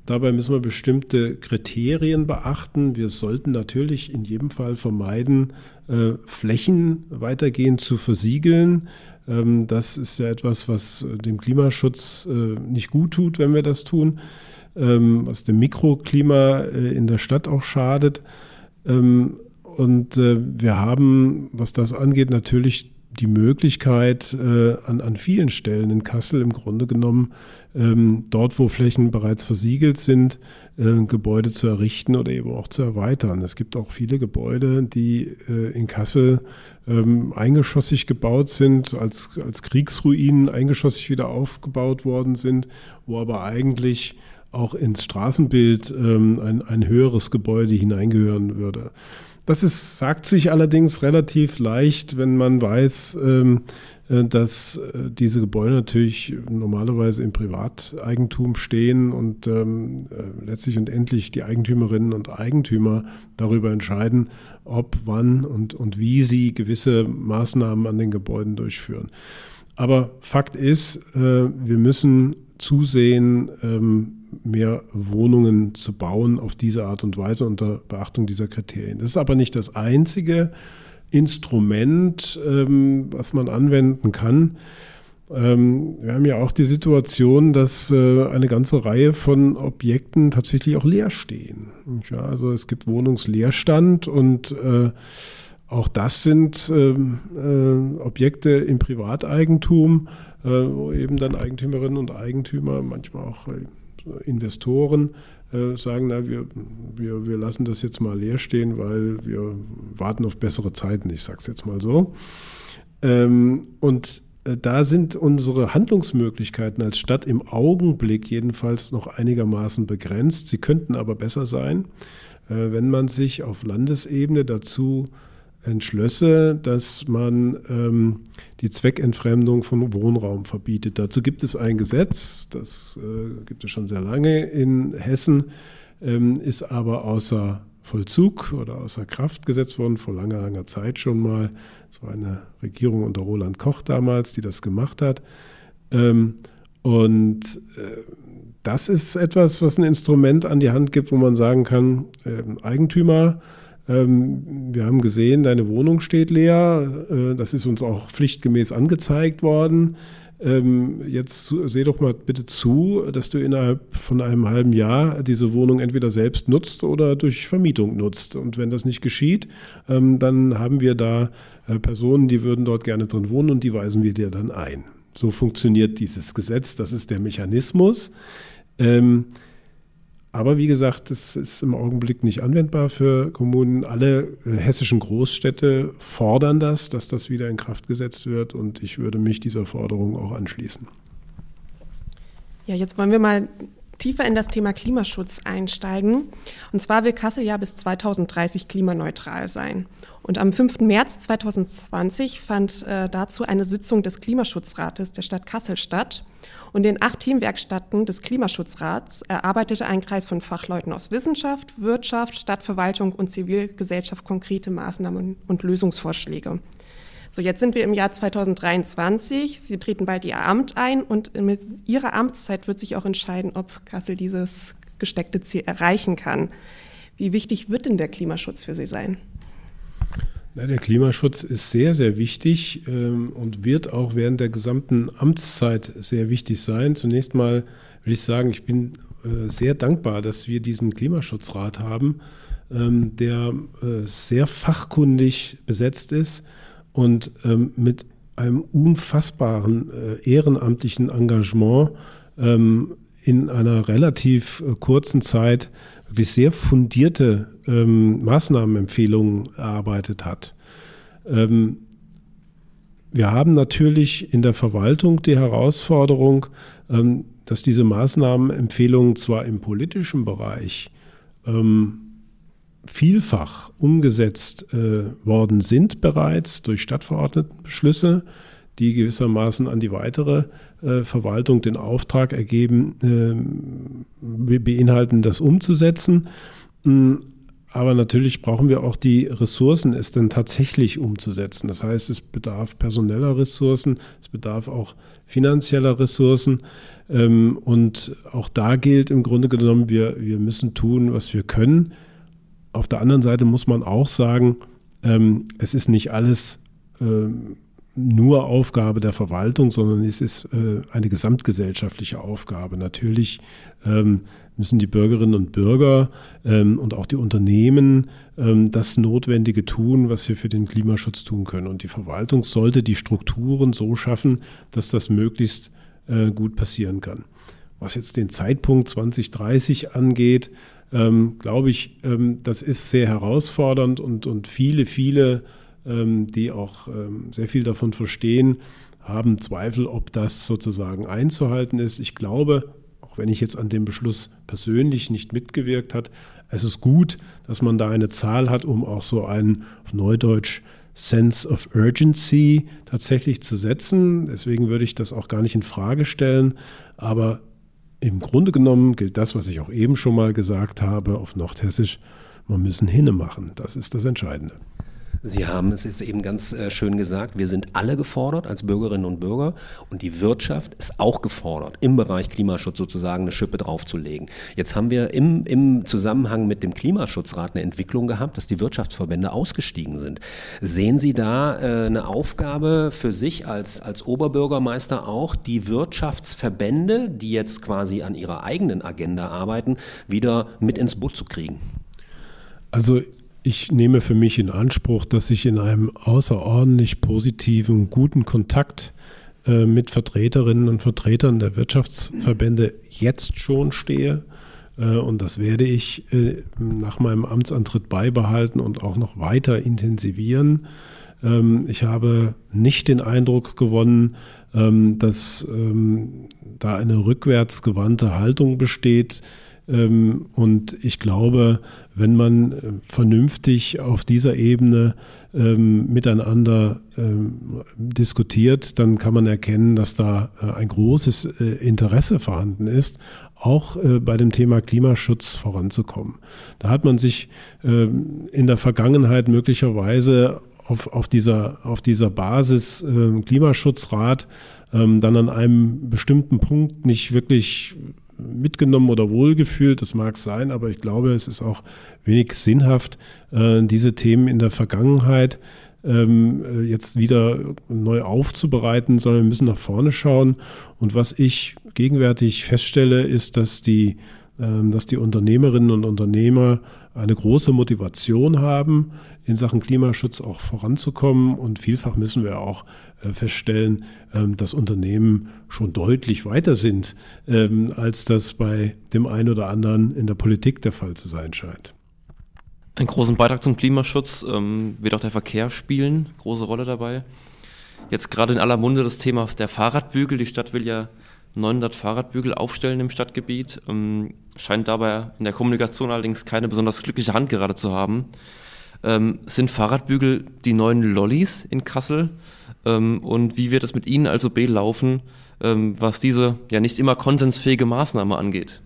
Dabei müssen wir bestimmte Kriterien beachten. Wir sollten natürlich in jedem Fall vermeiden, äh, Flächen weitergehend zu versiegeln. Ähm, das ist ja etwas, was dem Klimaschutz äh, nicht gut tut, wenn wir das tun, ähm, was dem Mikroklima äh, in der Stadt auch schadet. Ähm, und wir haben, was das angeht, natürlich die Möglichkeit, an, an vielen Stellen in Kassel im Grunde genommen ähm, dort, wo Flächen bereits versiegelt sind, äh, Gebäude zu errichten oder eben auch zu erweitern. Es gibt auch viele Gebäude, die äh, in Kassel ähm, eingeschossig gebaut sind, als, als Kriegsruinen eingeschossig wieder aufgebaut worden sind, wo aber eigentlich auch ins Straßenbild ähm, ein, ein höheres Gebäude hineingehören würde. Das ist, sagt sich allerdings relativ leicht, wenn man weiß, ähm, äh, dass äh, diese Gebäude natürlich normalerweise im Privateigentum stehen und ähm, äh, letztlich und endlich die Eigentümerinnen und Eigentümer darüber entscheiden, ob, wann und, und wie sie gewisse Maßnahmen an den Gebäuden durchführen. Aber Fakt ist, wir müssen zusehen, ähm, mehr Wohnungen zu bauen auf diese Art und Weise unter Beachtung dieser Kriterien. Das ist aber nicht das einzige Instrument, ähm, was man anwenden kann. ähm, wir haben ja auch die Situation, dass äh, eine ganze Reihe von Objekten tatsächlich auch leer stehen. Ja, also es gibt Wohnungsleerstand und äh, auch das sind ähm, äh, Objekte im Privateigentum, wo eben dann Eigentümerinnen und Eigentümer, manchmal auch Investoren äh, sagen, na, wir, wir, wir lassen das jetzt mal leer stehen, weil wir warten auf bessere Zeiten, ich sage es jetzt mal so. Ähm, und äh, da sind unsere Handlungsmöglichkeiten als Stadt im Augenblick jedenfalls noch einigermaßen begrenzt. Sie könnten aber besser sein, äh, wenn man sich auf Landesebene dazu entschlösse, dass man ähm, die Zweckentfremdung von Wohnraum verbietet. Dazu gibt es ein Gesetz, das äh, gibt es schon sehr lange in Hessen, ähm, ist aber außer Vollzug oder außer Kraft gesetzt worden, vor langer, langer Zeit schon mal. War eine Regierung unter Roland Koch damals, die das gemacht hat. Ähm, und äh, das ist etwas, was ein Instrument an die Hand gibt, wo man sagen kann, äh, Eigentümer, ähm, wir haben gesehen, deine Wohnung steht leer. Äh, das ist uns auch pflichtgemäß angezeigt worden. Ähm, jetzt seh doch mal bitte zu, dass du innerhalb von einem halben Jahr diese Wohnung entweder selbst nutzt oder durch Vermietung nutzt. Und wenn das nicht geschieht, ähm, dann haben wir da äh, Personen, die würden dort gerne drin wohnen und die weisen wir dir dann ein. So funktioniert dieses Gesetz, das ist der Mechanismus. Ähm, aber wie gesagt, das ist im Augenblick nicht anwendbar für Kommunen. Alle äh, hessischen Großstädte fordern das, dass das wieder in Kraft gesetzt wird. Und ich würde mich dieser Forderung auch anschließen. Ja, jetzt wollen wir mal tiefer in das Thema Klimaschutz einsteigen. Und zwar will Kassel ja bis 2030 klimaneutral sein. Und am 5. März 2020 fand äh, dazu eine Sitzung des Klimaschutzrates der Stadt Kassel statt. Und in acht Teamwerkstätten des Klimaschutzrats erarbeitete ein Kreis von Fachleuten aus Wissenschaft, Wirtschaft, Stadtverwaltung und Zivilgesellschaft konkrete Maßnahmen und Lösungsvorschläge. So, jetzt sind wir im Jahr 2023. Sie treten bald Ihr Amt ein und mit Ihrer Amtszeit wird sich auch entscheiden, ob Kassel dieses gesteckte Ziel erreichen kann. Wie wichtig wird denn der Klimaschutz für Sie sein? Ja, der Klimaschutz ist sehr, sehr wichtig ähm, und wird auch während der gesamten Amtszeit sehr wichtig sein. Zunächst mal will ich sagen, ich bin äh, sehr dankbar, dass wir diesen Klimaschutzrat haben, ähm, der äh, sehr fachkundig besetzt ist und ähm, mit einem unfassbaren äh, ehrenamtlichen Engagement ähm, in einer relativ äh, kurzen Zeit wirklich sehr fundierte ähm, Maßnahmenempfehlungen erarbeitet hat. Ähm, wir haben natürlich in der Verwaltung die Herausforderung, ähm, dass diese Maßnahmenempfehlungen zwar im politischen Bereich ähm, vielfach umgesetzt äh, worden sind bereits durch Stadtverordnetenbeschlüsse, die gewissermaßen an die weitere äh, Verwaltung den Auftrag ergeben, äh, beinhalten, das umzusetzen. Mm, aber natürlich brauchen wir auch die Ressourcen, es dann tatsächlich umzusetzen. Das heißt, es bedarf personeller Ressourcen, es bedarf auch finanzieller Ressourcen. Ähm, und auch da gilt im Grunde genommen, wir, wir müssen tun, was wir können. Auf der anderen Seite muss man auch sagen, ähm, es ist nicht alles ähm, nur Aufgabe der Verwaltung, sondern es ist äh, eine gesamtgesellschaftliche Aufgabe. Natürlich ähm, müssen die Bürgerinnen und Bürger ähm, und auch die Unternehmen ähm, das Notwendige tun, was wir für den Klimaschutz tun können. Und die Verwaltung sollte die Strukturen so schaffen, dass das möglichst äh, gut passieren kann. Was jetzt den Zeitpunkt 2030 angeht, ähm, glaube ich, ähm, das ist sehr herausfordernd und, und viele, viele ähm, die auch ähm, sehr viel davon verstehen, haben Zweifel, ob das sozusagen einzuhalten ist. Ich glaube, auch wenn ich jetzt an dem Beschluss persönlich nicht mitgewirkt hat, es ist gut, dass man da eine Zahl hat, um auch so einen auf Neudeutsch Sense of Urgency tatsächlich zu setzen. Deswegen würde ich das auch gar nicht in Frage stellen. Aber im Grunde genommen gilt das, was ich auch eben schon mal gesagt habe auf Nordhessisch, man müssen hinne machen. Das ist das Entscheidende. Sie haben es ist eben ganz äh, schön gesagt, wir sind alle gefordert als Bürgerinnen und Bürger und die Wirtschaft ist auch gefordert, im Bereich Klimaschutz sozusagen eine Schippe draufzulegen. Jetzt haben wir im, im Zusammenhang mit dem Klimaschutzrat eine Entwicklung gehabt, dass die Wirtschaftsverbände ausgestiegen sind. Sehen Sie da äh, eine Aufgabe für sich als, als Oberbürgermeister auch, die Wirtschaftsverbände, die jetzt quasi an ihrer eigenen Agenda arbeiten, wieder mit ins Boot zu kriegen? Also ich nehme für mich in Anspruch, dass ich in einem außerordentlich positiven, guten Kontakt äh, mit Vertreterinnen und Vertretern der Wirtschaftsverbände jetzt schon stehe. Äh, und das werde ich äh, nach meinem Amtsantritt beibehalten und auch noch weiter intensivieren. Ähm, ich habe nicht den Eindruck gewonnen, ähm, dass ähm, da eine rückwärtsgewandte Haltung besteht und ich glaube, wenn man äh, vernünftig auf dieser Ebene ähm, miteinander ähm, diskutiert, dann kann man erkennen, dass da äh, ein großes äh, Interesse vorhanden ist, auch bei dem Thema Klimaschutz voranzukommen. Da hat man sich in der Vergangenheit möglicherweise auf, auf, dieser, auf dieser Basis Klimaschutzrat dann an einem bestimmten Punkt nicht wirklich mitgenommen oder wohlgefühlt, das mag sein, aber ich glaube, es ist auch wenig sinnhaft, äh, diese Themen in der Vergangenheit ähm, äh, jetzt wieder neu aufzubereiten, sondern wir müssen nach vorne schauen. Und was ich gegenwärtig feststelle, ist, dass die, dass die Unternehmerinnen und Unternehmer eine große Motivation haben, in Sachen Klimaschutz auch voranzukommen. Und vielfach müssen wir auch äh, feststellen, ähm, dass Unternehmen schon deutlich weiter sind, ähm, als das bei dem einen oder anderen in der Politik der Fall zu sein scheint. Einen großen Beitrag zum Klimaschutz ähm, wird auch der Verkehr spielen, große Rolle dabei. Jetzt gerade in aller Munde das Thema der Fahrradbügel. Die Stadt will ja 900 Fahrradbügel aufstellen im Stadtgebiet. Ähm, scheint dabei in der Kommunikation allerdings keine besonders glückliche Hand gerade zu haben. Ähm, sind Fahrradbügel die neuen Lollis in Kassel? Ähm, und wie wird es mit Ihnen also B laufen, ähm, was diese ja nicht immer konsensfähige Maßnahme angeht?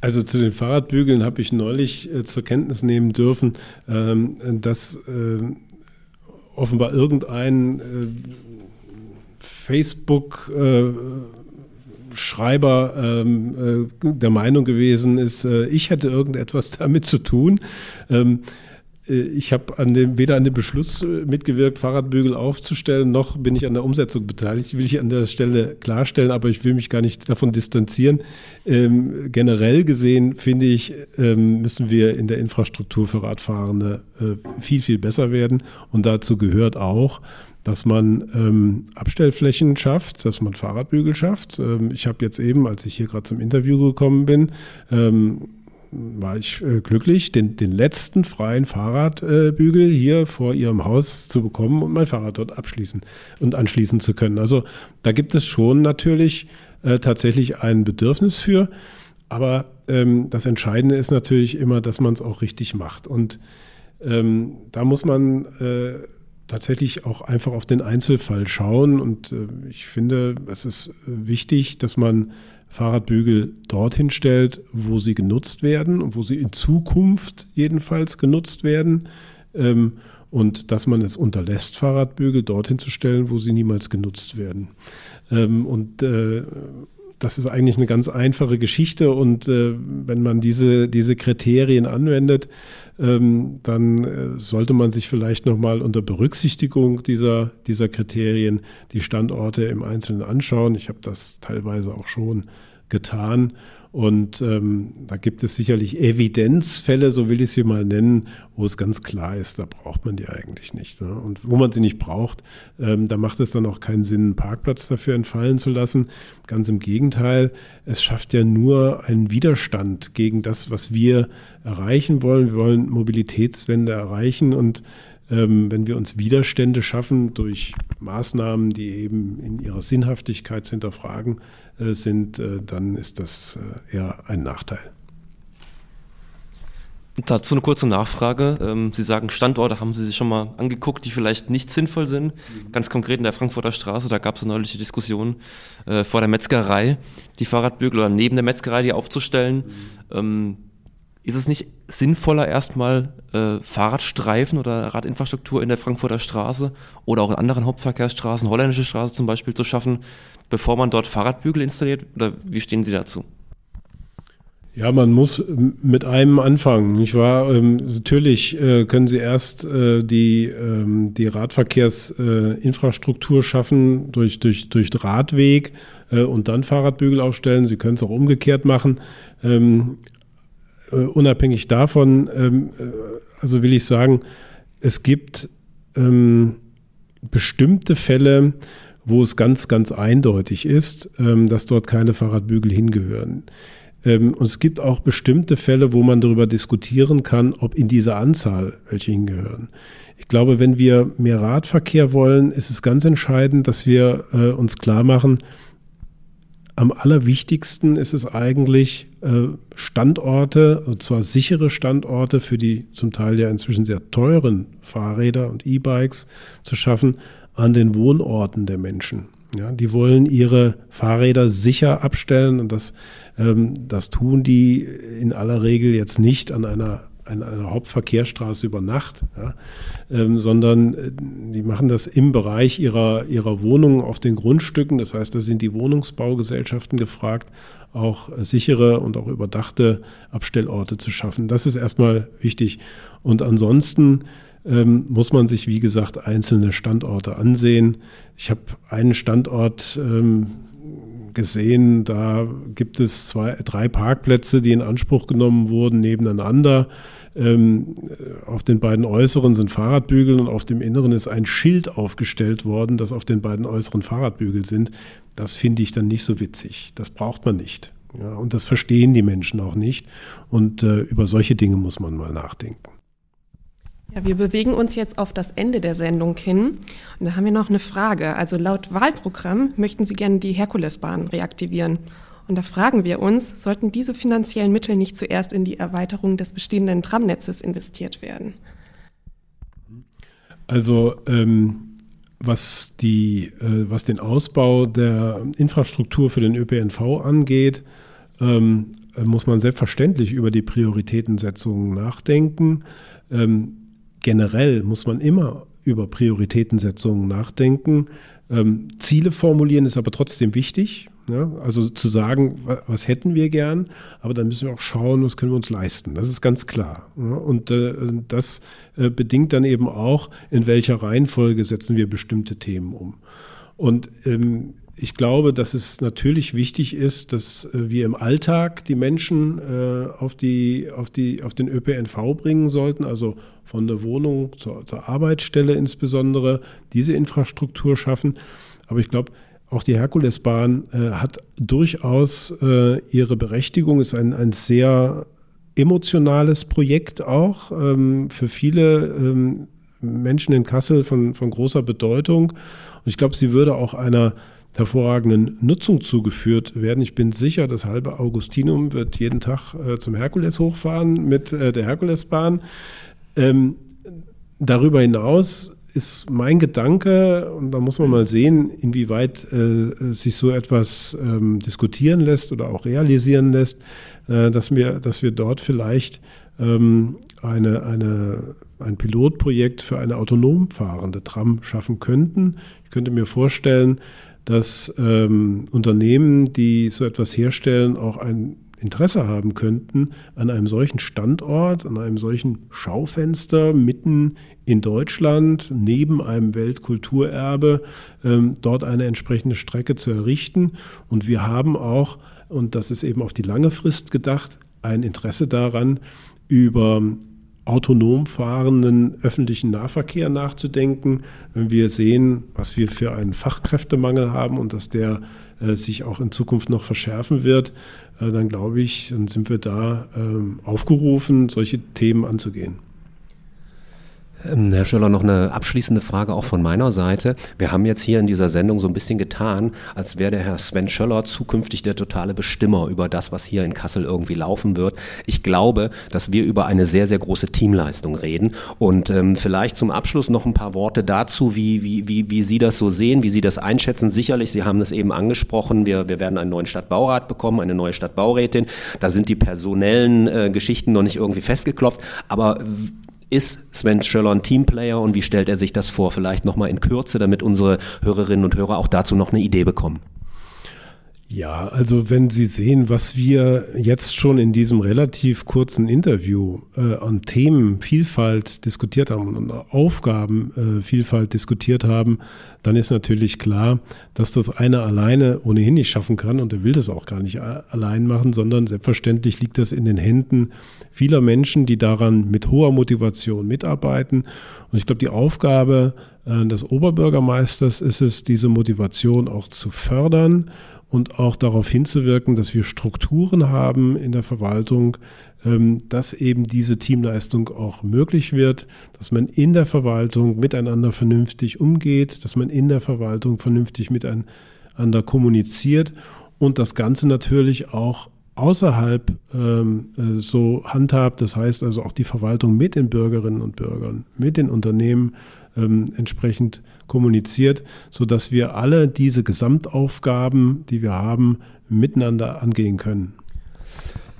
Also zu den Fahrradbügeln habe ich neulich äh, zur Kenntnis nehmen dürfen, ähm, dass äh, offenbar irgendein äh, Facebook äh, Schreiber ähm, äh, der Meinung gewesen ist, äh, ich hätte irgendetwas damit zu tun. Ähm, äh, ich habe an dem, weder an dem Beschluss äh, mitgewirkt, Fahrradbügel aufzustellen, noch bin ich an der Umsetzung beteiligt. Will ich an der Stelle klarstellen, aber ich will mich gar nicht davon distanzieren. Ähm, generell gesehen finde ich, ähm, müssen wir in der Infrastruktur für Radfahrende äh, viel, viel besser werden. Und dazu gehört auch, dass man ähm, Abstellflächen schafft, dass man Fahrradbügel schafft. Ähm, ich habe jetzt eben, als ich hier gerade zum Interview gekommen bin, ähm, war ich äh, glücklich, den, den letzten freien Fahrradbügel äh, hier vor ihrem Haus zu bekommen und mein Fahrrad dort abschließen und anschließen zu können. Also da gibt es schon natürlich äh, tatsächlich ein Bedürfnis für. Aber ähm, das Entscheidende ist natürlich immer, dass man es auch richtig macht. Und ähm, da muss man äh, tatsächlich auch einfach auf den Einzelfall schauen. Und äh, ich finde, es ist wichtig, dass man Fahrradbügel dorthin stellt, wo sie genutzt werden und wo sie in Zukunft jedenfalls genutzt werden. Ähm, und dass man es unterlässt, Fahrradbügel dorthin zu stellen, wo sie niemals genutzt werden. Ähm, und äh, das ist eigentlich eine ganz einfache Geschichte und äh, wenn man diese, diese Kriterien anwendet, ähm, dann äh, sollte man sich vielleicht nochmal unter Berücksichtigung dieser, dieser Kriterien die Standorte im Einzelnen anschauen. Ich habe das teilweise auch schon getan und ähm, da gibt es sicherlich Evidenzfälle, so will ich sie mal nennen, wo es ganz klar ist, da braucht man die eigentlich nicht. Ne? Und wo man sie nicht braucht, ähm, da macht es dann auch keinen Sinn, einen Parkplatz dafür entfallen zu lassen. Ganz im Gegenteil, es schafft ja nur einen Widerstand gegen das, was wir erreichen wollen. Wir wollen Mobilitätswende erreichen und ähm, wenn wir uns Widerstände schaffen durch Maßnahmen, die eben in ihrer Sinnhaftigkeit zu hinterfragen sind, äh, dann ist das äh, eher ein Nachteil. Dazu eine kurze Nachfrage. Ähm, Sie sagen, Standorte haben Sie sich schon mal angeguckt, die vielleicht nicht sinnvoll sind. Mhm. Ganz konkret in der Frankfurter Straße, da gab es eine neuliche Diskussion vor der Metzgerei, die Fahrradbügel oder neben der Metzgerei die aufzustellen. Mhm. Ähm, ist es nicht sinnvoller, erstmal äh, Fahrradstreifen oder Radinfrastruktur in der Frankfurter Straße oder auch in anderen Hauptverkehrsstraßen, holländische Straße zum Beispiel, zu schaffen, bevor man dort Fahrradbügel installiert? Oder wie stehen Sie dazu? Ja, man muss mit einem anfangen, nicht wahr? Ähm, natürlich äh, können Sie erst äh, die, ähm, die Radverkehrsinfrastruktur äh, schaffen durch, durch, durch Radweg äh, und dann Fahrradbügel aufstellen. Sie können es auch umgekehrt machen. Ähm, äh, unabhängig davon, ähm, äh, also will ich sagen, es gibt ähm, bestimmte Fälle, wo es ganz, ganz eindeutig ist, ähm, dass dort keine Fahrradbügel hingehören. Ähm, und es gibt auch bestimmte Fälle, wo man darüber diskutieren kann, ob in dieser Anzahl welche hingehören. Ich glaube, wenn wir mehr Radverkehr wollen, ist es ganz entscheidend, dass wir äh, uns klar machen, am allerwichtigsten ist es eigentlich, äh, Standorte, und zwar sichere Standorte für die zum Teil ja inzwischen sehr teuren Fahrräder und E-Bikes zu schaffen an den Wohnorten der Menschen. Ja, die wollen ihre Fahrräder sicher abstellen und das, ähm, das tun die in aller Regel jetzt nicht an einer, an einer Hauptverkehrsstraße über Nacht, ja, ähm, sondern äh, die machen das im Bereich ihrer, ihrer Wohnungen auf den Grundstücken. Das heißt, da sind die Wohnungsbaugesellschaften gefragt, auch sichere und auch überdachte Abstellorte zu schaffen. Das ist erstmal wichtig. Und ansonsten ähm, muss man sich, wie gesagt, einzelne Standorte ansehen. Ich habe einen Standort ähm, gesehen, da gibt es zwei, drei Parkplätze, die in Anspruch genommen wurden, nebeneinander. Ähm, auf den beiden äußeren sind Fahrradbügel und auf dem inneren ist ein Schild aufgestellt worden, das auf den beiden äußeren Fahrradbügel sind. Das finde ich dann nicht so witzig. Das braucht man nicht. Ja, und das verstehen die Menschen auch nicht. Und äh, über solche Dinge muss man mal nachdenken. Wir bewegen uns jetzt auf das Ende der Sendung hin. Und da haben wir noch eine Frage. Also laut Wahlprogramm möchten Sie gerne die Herkulesbahn reaktivieren. Und da fragen wir uns, sollten diese finanziellen Mittel nicht zuerst in die Erweiterung des bestehenden Tramnetzes investiert werden? Also ähm, was, die, äh, was den Ausbau der Infrastruktur für den ÖPNV angeht, ähm, muss man selbstverständlich über die Prioritätensetzung nachdenken. Ähm, generell muss man immer über Prioritätensetzungen nachdenken. Ähm, Ziele formulieren ist aber trotzdem wichtig. Ja? Also zu sagen, was hätten wir gern, aber dann müssen wir auch schauen, was können wir uns leisten. Das ist ganz klar. Ja? Und äh, das äh, bedingt dann eben auch, in welcher Reihenfolge setzen wir bestimmte Themen um. Und ähm, ich glaube, dass es natürlich wichtig ist, dass äh, wir im Alltag die Menschen äh, auf, die, auf, die, auf den ÖPNV bringen sollten, also von der Wohnung zur, zur Arbeitsstelle insbesondere, diese Infrastruktur schaffen. Aber ich glaube, auch die Herkulesbahn äh, hat durchaus äh, ihre Berechtigung, ist ein, ein sehr emotionales Projekt auch ähm, für viele ähm, Menschen in Kassel von, von großer Bedeutung. Und ich glaube, sie würde auch einer hervorragenden Nutzung zugeführt werden. Ich bin sicher, das halbe Augustinum wird jeden Tag äh, zum Herkules hochfahren mit äh, der Herkulesbahn. Ähm, darüber hinaus ist mein Gedanke, und da muss man mal sehen, inwieweit äh, sich so etwas ähm, diskutieren lässt oder auch realisieren lässt, äh, dass, wir, dass wir dort vielleicht ähm, eine, eine, ein Pilotprojekt für eine autonom fahrende Tram schaffen könnten. Ich könnte mir vorstellen, dass ähm, Unternehmen, die so etwas herstellen, auch ein Interesse haben könnten, an einem solchen Standort, an einem solchen Schaufenster mitten in Deutschland, neben einem Weltkulturerbe, ähm, dort eine entsprechende Strecke zu errichten. Und wir haben auch, und das ist eben auf die lange Frist gedacht, ein Interesse daran, über autonom fahrenden öffentlichen Nahverkehr nachzudenken. Wenn wir sehen, was wir für einen Fachkräftemangel haben und dass der äh, sich auch in Zukunft noch verschärfen wird, äh, dann glaube ich, dann sind wir da äh, aufgerufen, solche Themen anzugehen. Ähm, Herr Schöller, noch eine abschließende Frage auch von meiner Seite. Wir haben jetzt hier in dieser Sendung so ein bisschen getan, als wäre der Herr Sven Schöller zukünftig der totale Bestimmer über das, was hier in Kassel irgendwie laufen wird. Ich glaube, dass wir über eine sehr, sehr große Teamleistung reden. Und ähm, vielleicht zum Abschluss noch ein paar Worte dazu, wie, wie, wie, wie Sie das so sehen, wie Sie das einschätzen. Sicherlich, Sie haben es eben angesprochen, wir, wir werden einen neuen Stadtbaurat bekommen, eine neue Stadtbaurätin. Da sind die personellen äh, Geschichten noch nicht irgendwie festgeklopft. Aber ist Sven Schöller ein Teamplayer und wie stellt er sich das vor? Vielleicht nochmal in Kürze, damit unsere Hörerinnen und Hörer auch dazu noch eine Idee bekommen. Ja, also wenn Sie sehen, was wir jetzt schon in diesem relativ kurzen Interview äh, an Themenvielfalt diskutiert haben und an Aufgabenvielfalt äh, diskutiert haben, dann ist natürlich klar, dass das einer alleine ohnehin nicht schaffen kann und er will das auch gar nicht allein machen, sondern selbstverständlich liegt das in den Händen vieler Menschen, die daran mit hoher Motivation mitarbeiten. Und ich glaube, die Aufgabe äh, des Oberbürgermeisters ist es, diese Motivation auch zu fördern und auch darauf hinzuwirken, dass wir Strukturen haben in der Verwaltung, ähm, dass eben diese Teamleistung auch möglich wird, dass man in der Verwaltung miteinander vernünftig umgeht, dass man in der Verwaltung vernünftig miteinander kommuniziert und das Ganze natürlich auch außerhalb ähm, äh, so handhabt. Das heißt also auch die Verwaltung mit den Bürgerinnen und Bürgern, mit den Unternehmen ähm, entsprechend kommuniziert, sodass wir alle diese Gesamtaufgaben, die wir haben, miteinander angehen können.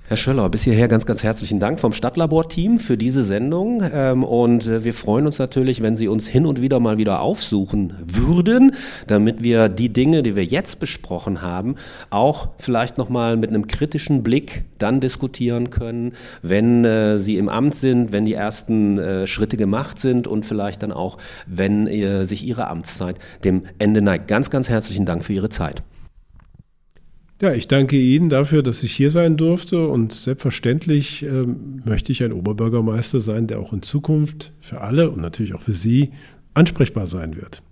Herr Schöller, bis hierher ganz, ganz herzlichen Dank vom Stadtlabor-Team für diese Sendung. Ähm, und äh, wir freuen uns natürlich, wenn Sie uns hin und wieder mal wieder aufsuchen würden, damit wir die Dinge, die wir jetzt besprochen haben, auch vielleicht nochmal mit einem kritischen Blick dann diskutieren können, wenn äh, Sie im Amt sind, wenn die ersten äh, Schritte gemacht sind und vielleicht dann auch, wenn sich Ihre Amtszeit dem Ende neigt. Ganz, ganz herzlichen Dank für Ihre Zeit. Ja, ich danke Ihnen dafür, dass ich hier sein durfte und selbstverständlich ähm, möchte ich ein Oberbürgermeister sein, der auch in Zukunft für alle und natürlich auch für Sie ansprechbar sein wird.